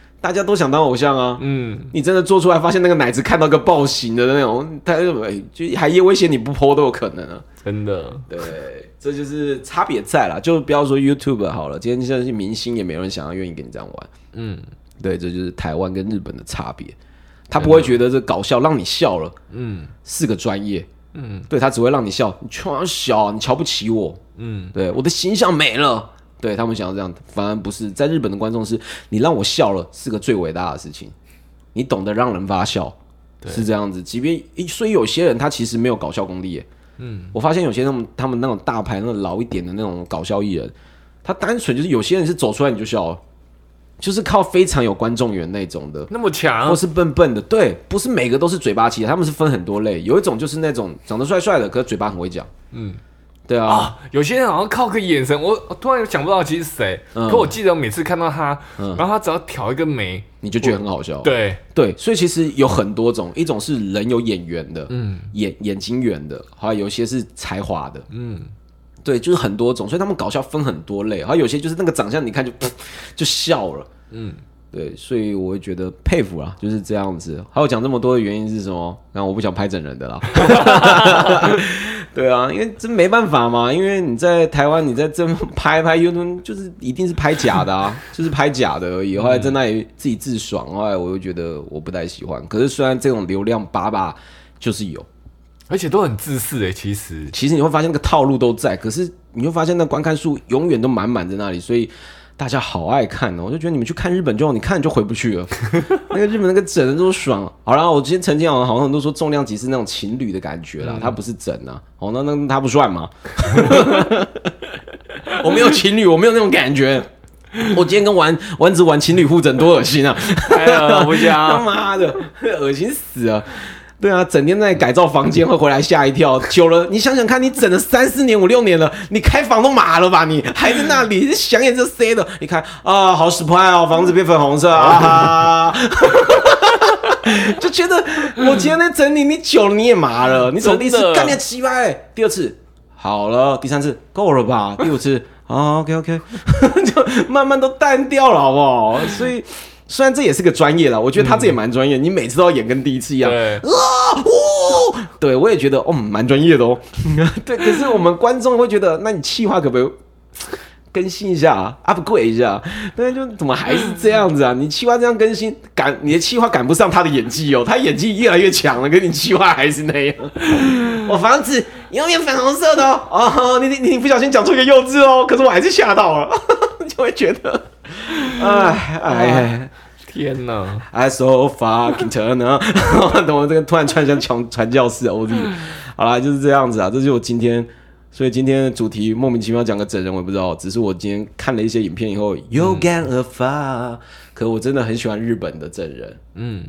[SPEAKER 2] 大家都想当偶像啊，
[SPEAKER 3] 嗯，
[SPEAKER 2] 你真的做出来，发现那个奶子看到个暴行的那种，他就哎就还威胁你不剖都有可能啊。
[SPEAKER 3] 真的，
[SPEAKER 2] 对，这就是差别在啦，就不要说 YouTube 好了，今天现在是明星，也没有人想要愿意跟你这样玩。
[SPEAKER 3] 嗯，
[SPEAKER 2] 对，这就是台湾跟日本的差别。他不会觉得这搞笑让你笑了，
[SPEAKER 3] 嗯，
[SPEAKER 2] 是个专业，
[SPEAKER 3] 嗯，
[SPEAKER 2] 对他只会让你笑。你穿小，你瞧不起我，
[SPEAKER 3] 嗯，
[SPEAKER 2] 对我的形象没了。对他们想要这样，反而不是在日本的观众是，你让我笑了是个最伟大的事情，你懂得让人发笑，是这样子。即便所以有些人他其实没有搞笑功力耶，嗯，我发现有些那种他们那种大牌那种老一点的那种搞笑艺人，他单纯就是有些人是走出来你就笑了，就是靠非常有观众缘那种的，
[SPEAKER 3] 那么强
[SPEAKER 2] 或，是笨笨的，对，不是每个都是嘴巴气的，他们是分很多类，有一种就是那种长得帅帅的，可是嘴巴很会讲，
[SPEAKER 3] 嗯，
[SPEAKER 2] 对啊，
[SPEAKER 3] 啊，有些人好像靠个眼神，我我突然想不到其实是谁，
[SPEAKER 2] 嗯。
[SPEAKER 3] 可我记得我每次看到他，
[SPEAKER 2] 嗯。
[SPEAKER 3] 然后他只要挑一个眉，
[SPEAKER 2] 你就觉得很好笑，
[SPEAKER 3] 对，
[SPEAKER 2] 对，所以其实有很多种，一种是人有眼缘的，
[SPEAKER 3] 嗯。
[SPEAKER 2] 眼眼睛圆的，还有有些是才华的，
[SPEAKER 3] 嗯，
[SPEAKER 2] 对，就是很多种，所以他们搞笑分很多类，还有有些就是那个长相，你看就 就笑了，
[SPEAKER 3] 嗯，
[SPEAKER 2] 对，所以我会觉得佩服啦，就是这样子。还有讲这么多的原因是什么？那我不想拍整人的啦。对啊，因为这没办法嘛，因为你在台湾，你在这拍拍 YouTube，就是一定是拍假的啊，就是拍假的而已。后来在那里自己自爽，后来我又觉得我不太喜欢。可是虽然这种流量把把就是有，
[SPEAKER 3] 而且都很自私诶，其实，
[SPEAKER 2] 其实你会发现那个套路都在，可是你会发现那观看数永远都满满在那里，所以大家好爱看哦。我就觉得你们去看日本就好，你看就回不去了。那个日本那个整的都爽。好啦，我今天曾经好像好像都说重量级是那种情侣的感觉啦，他不是整啊。哦，那那他不算吗？我没有情侣，我没有那种感觉。我今天跟丸丸子玩情侣互整，多恶心啊！
[SPEAKER 3] 哎呀，不
[SPEAKER 2] 他
[SPEAKER 3] 讲，
[SPEAKER 2] 妈的，恶心死了。对啊，整天在改造房间，会回来吓一跳。久了，你想想看，你整了三四年、五六年了，你开房都麻了吧？你还在那里想也就塞的。你看啊，好 surprise 哦，房子变粉红色啊，就觉得我今天在整理，你久了你也麻了。你从第一次干你鸡巴，欸第二次好了，第三次够了吧？第五次啊，OK OK，就慢慢都淡掉了，好不好？所以。虽然这也是个专业啦，我觉得他这也蛮专业。你每次都要演跟第一次一样，
[SPEAKER 3] 对，
[SPEAKER 2] 啊，哦，对我也觉得哦，蛮专业的哦。对，可是我们观众会觉得，那你气话可不可以更新一下，upgrade 一下？对，就怎么还是这样子啊？你气话这样更新，赶你的气话赶不上他的演技哦，他演技越来越强了，跟你气话还是那样。我房子永远粉红色的哦，哦，你你你不小心讲出一个幼稚哦，可是我还是吓到了，就会觉得，哎哎。
[SPEAKER 3] 天哪
[SPEAKER 2] ！I so fucking turn 啊！等我这个突然串像传传教士欧弟好啦，就是这样子啊，这就是我今天，所以今天的主题莫名其妙讲个整人，我也不知道，只是我今天看了一些影片以后有感而发，可我真的很喜欢日本的整人，
[SPEAKER 3] 嗯，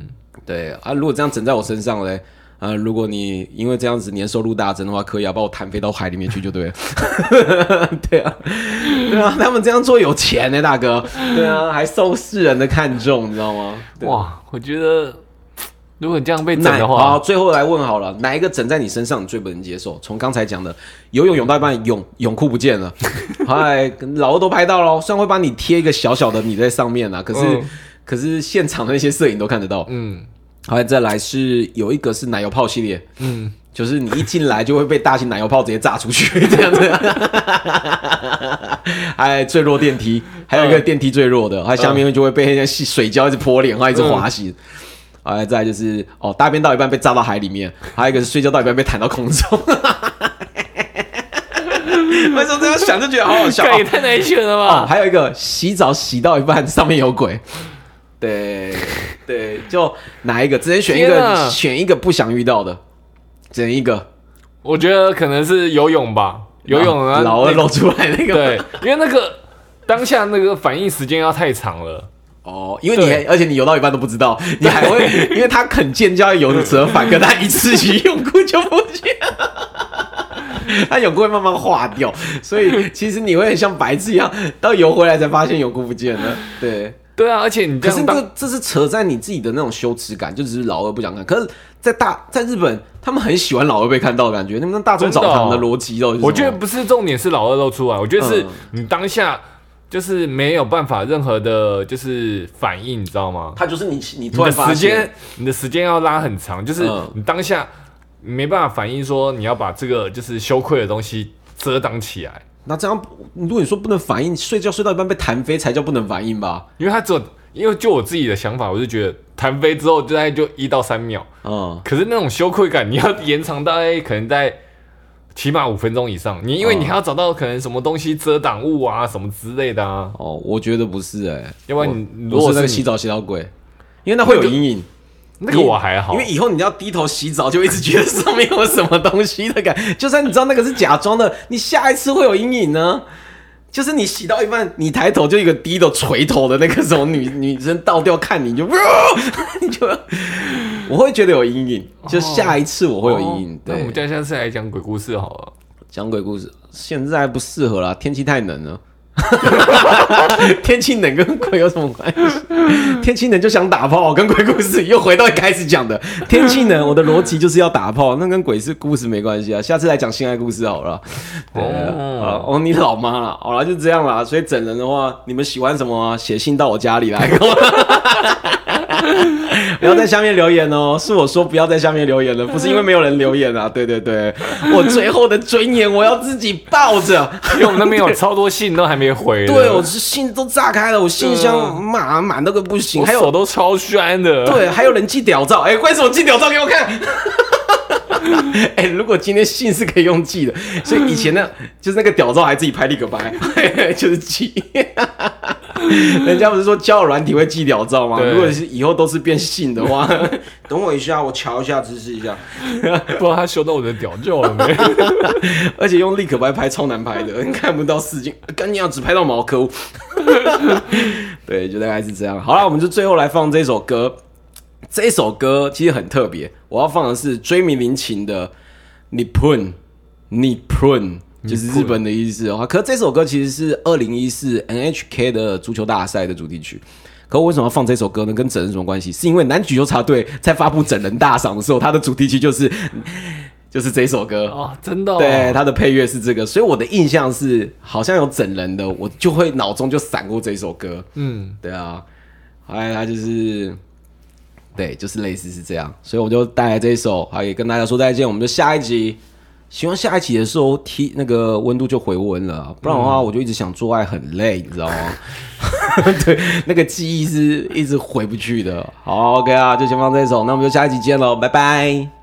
[SPEAKER 2] 对啊，如果这样整在我身上嘞。啊，如果你因为这样子年收入大增的话，可以啊，把我弹飞到海里面去就对了。对啊，对啊，他们这样做有钱呢、大哥。对啊，还受世人的看重，你知道吗？对
[SPEAKER 3] 哇，我觉得如果你这样被整的话，
[SPEAKER 2] 最后来问好了，哪一个整在你身上你最不能接受？从刚才讲的游泳泳到一半泳泳裤不见了，嗨，老二都拍到了，虽然会帮你贴一个小小的你在上面啊，可是、
[SPEAKER 3] 嗯
[SPEAKER 2] 可是现场的那些摄影都看得到。
[SPEAKER 3] 嗯
[SPEAKER 2] 好，再来是有一个是奶油泡系列，
[SPEAKER 3] 嗯，
[SPEAKER 2] 就是你一进来就会被大型奶油泡直接炸出去 这样子。还最弱电梯，还有一个电梯最弱的，它下面就会被那些细水胶一直泼脸，然后一直滑行。哎，再来就是哦，大便到一半被炸到海里面，还有一个是睡觉到一半被弹到空中。为什么这样想就觉得好好笑？
[SPEAKER 3] 这也太难选了
[SPEAKER 2] 哦，
[SPEAKER 3] 吧？
[SPEAKER 2] 还有一个洗澡洗到一半上面有鬼，对对，就哪一个？只能选一个，选一个不想遇到的，只能一个。
[SPEAKER 3] 我觉得可能是游泳吧，游泳啊，
[SPEAKER 2] 老二露出来那个，
[SPEAKER 3] 对，因为那个当下那个反应时间要太长了。
[SPEAKER 2] 哦，因为你还而且你游到一半都不知道，你还会，因为他肯见就要游的折返，可他一次性泳裤就不见了。他泳裤会慢慢化掉，所以其实你会很像白痴一样，到游回来才发现泳裤不见了。对，
[SPEAKER 3] 对啊，而且你这
[SPEAKER 2] 可是这这是扯在你自己的那种羞耻感，就只是老二不想看。可是，在大在日本，他们很喜欢老二被看到的感觉。他们大众澡堂的逻辑？
[SPEAKER 3] 我觉得不是重点是老二露出来，我觉得是
[SPEAKER 2] 嗯
[SPEAKER 3] 你当下就是没有办法任何的，就是反应，你知道吗？
[SPEAKER 2] 他就是你，你突然发
[SPEAKER 3] 时间，，你的时间要拉很长，就是
[SPEAKER 2] 嗯
[SPEAKER 3] 你当下没办法反应，说你要把这个就是羞愧的东西遮挡起来，
[SPEAKER 2] 那这样，如果你说不能反应，睡觉睡到一半被弹飞才叫不能反应吧？
[SPEAKER 3] 因为他只有，因为就我自己的想法，我就觉得弹飞之后就大概就一到三秒，
[SPEAKER 2] 嗯，
[SPEAKER 3] 可是那种羞愧感，你要延长大概可能在起码五分钟以上。你因为你还要找到可能什么东西遮挡物啊，什么之类的啊，
[SPEAKER 2] 哦，我觉得不是哎、
[SPEAKER 3] 要不然你如果是
[SPEAKER 2] 那个洗澡洗到鬼，因为那会有阴影。
[SPEAKER 3] 那个我还好，
[SPEAKER 2] 因为以后你要低头洗澡，就一直觉得上面有什么东西的感觉。就算你知道那个是假装的，你下一次会有阴影呢。就是你洗到一半，你抬头就一个低头垂头的那个什么女女生倒吊看你就，你就 我会觉得有阴影。就下一次我会有阴影。对
[SPEAKER 3] 我们，家下次来讲鬼故事好了。
[SPEAKER 2] 讲鬼故事现在不适合啦，天气太冷了。天气冷跟鬼有什么关系？天气冷就想打炮，跟鬼故事又回到一开始讲的天气冷，我的逻辑就是要打炮，那跟鬼是故事没关系啊。下次来讲性爱故事好了。对，
[SPEAKER 3] 哦
[SPEAKER 2] 好了哦，你老妈了，好了，就这样啦。所以整人的话，你们喜欢什么啊？写信到我家里来。不要在下面留言哦，是我说不要在下面留言了，不是因为没有人留言啊。对对对，我最后的尊严我要自己抱着。
[SPEAKER 3] 因为我们那边有超多信都还没回，
[SPEAKER 2] 对，我是信都炸开了，我信箱满满那个不行，
[SPEAKER 3] 我
[SPEAKER 2] 还有
[SPEAKER 3] 手都超酸的。
[SPEAKER 2] 对，还有人寄屌照，哎、为什么寄屌照给我看？哎、如果今天信是可以用寄的，所以以前呢，就是那个屌照还自己拍立可白，就是寄。人家不是说交友软体会寄屌照吗？如果是以后都是变信的话，等我一下，我瞧一下支持一下，
[SPEAKER 3] 不知道他修到我的屌照了没？
[SPEAKER 2] 而且用立可白拍超难拍的，你看不到四镜，干你要只拍到毛可恶。对，就大概是这样。好了，我们就最后来放这首歌。
[SPEAKER 4] 这一首歌其实很特别，我要放的是追名林琴的《Nippon Nippon》，就是日本的意思哦。可是这首歌其实是二零一四 NHK 的足球大赛的主题曲。可我为什么要放这首歌呢？跟整人什么关系？是因为男举球茶队在发布整人大赏的时候，它的主题曲就是就是这首歌
[SPEAKER 3] 哦，真的、哦，
[SPEAKER 4] 对，它的配乐是这个，所以我的印象是好像有整人的，我就会脑中就闪过这首歌。
[SPEAKER 3] 嗯，
[SPEAKER 4] 对啊，哎，它就是，对，就是类似是这样，所以我就带来这一首，还也跟大家说再见。我们就下一集，希望下一集的时候，提那个温度就回温了，不然的话，我就一直想做爱很累，你知道吗？对，那个记忆是一直回不去的。好，OK 啊，就先放这一首，那我们就下一集见喽，拜拜。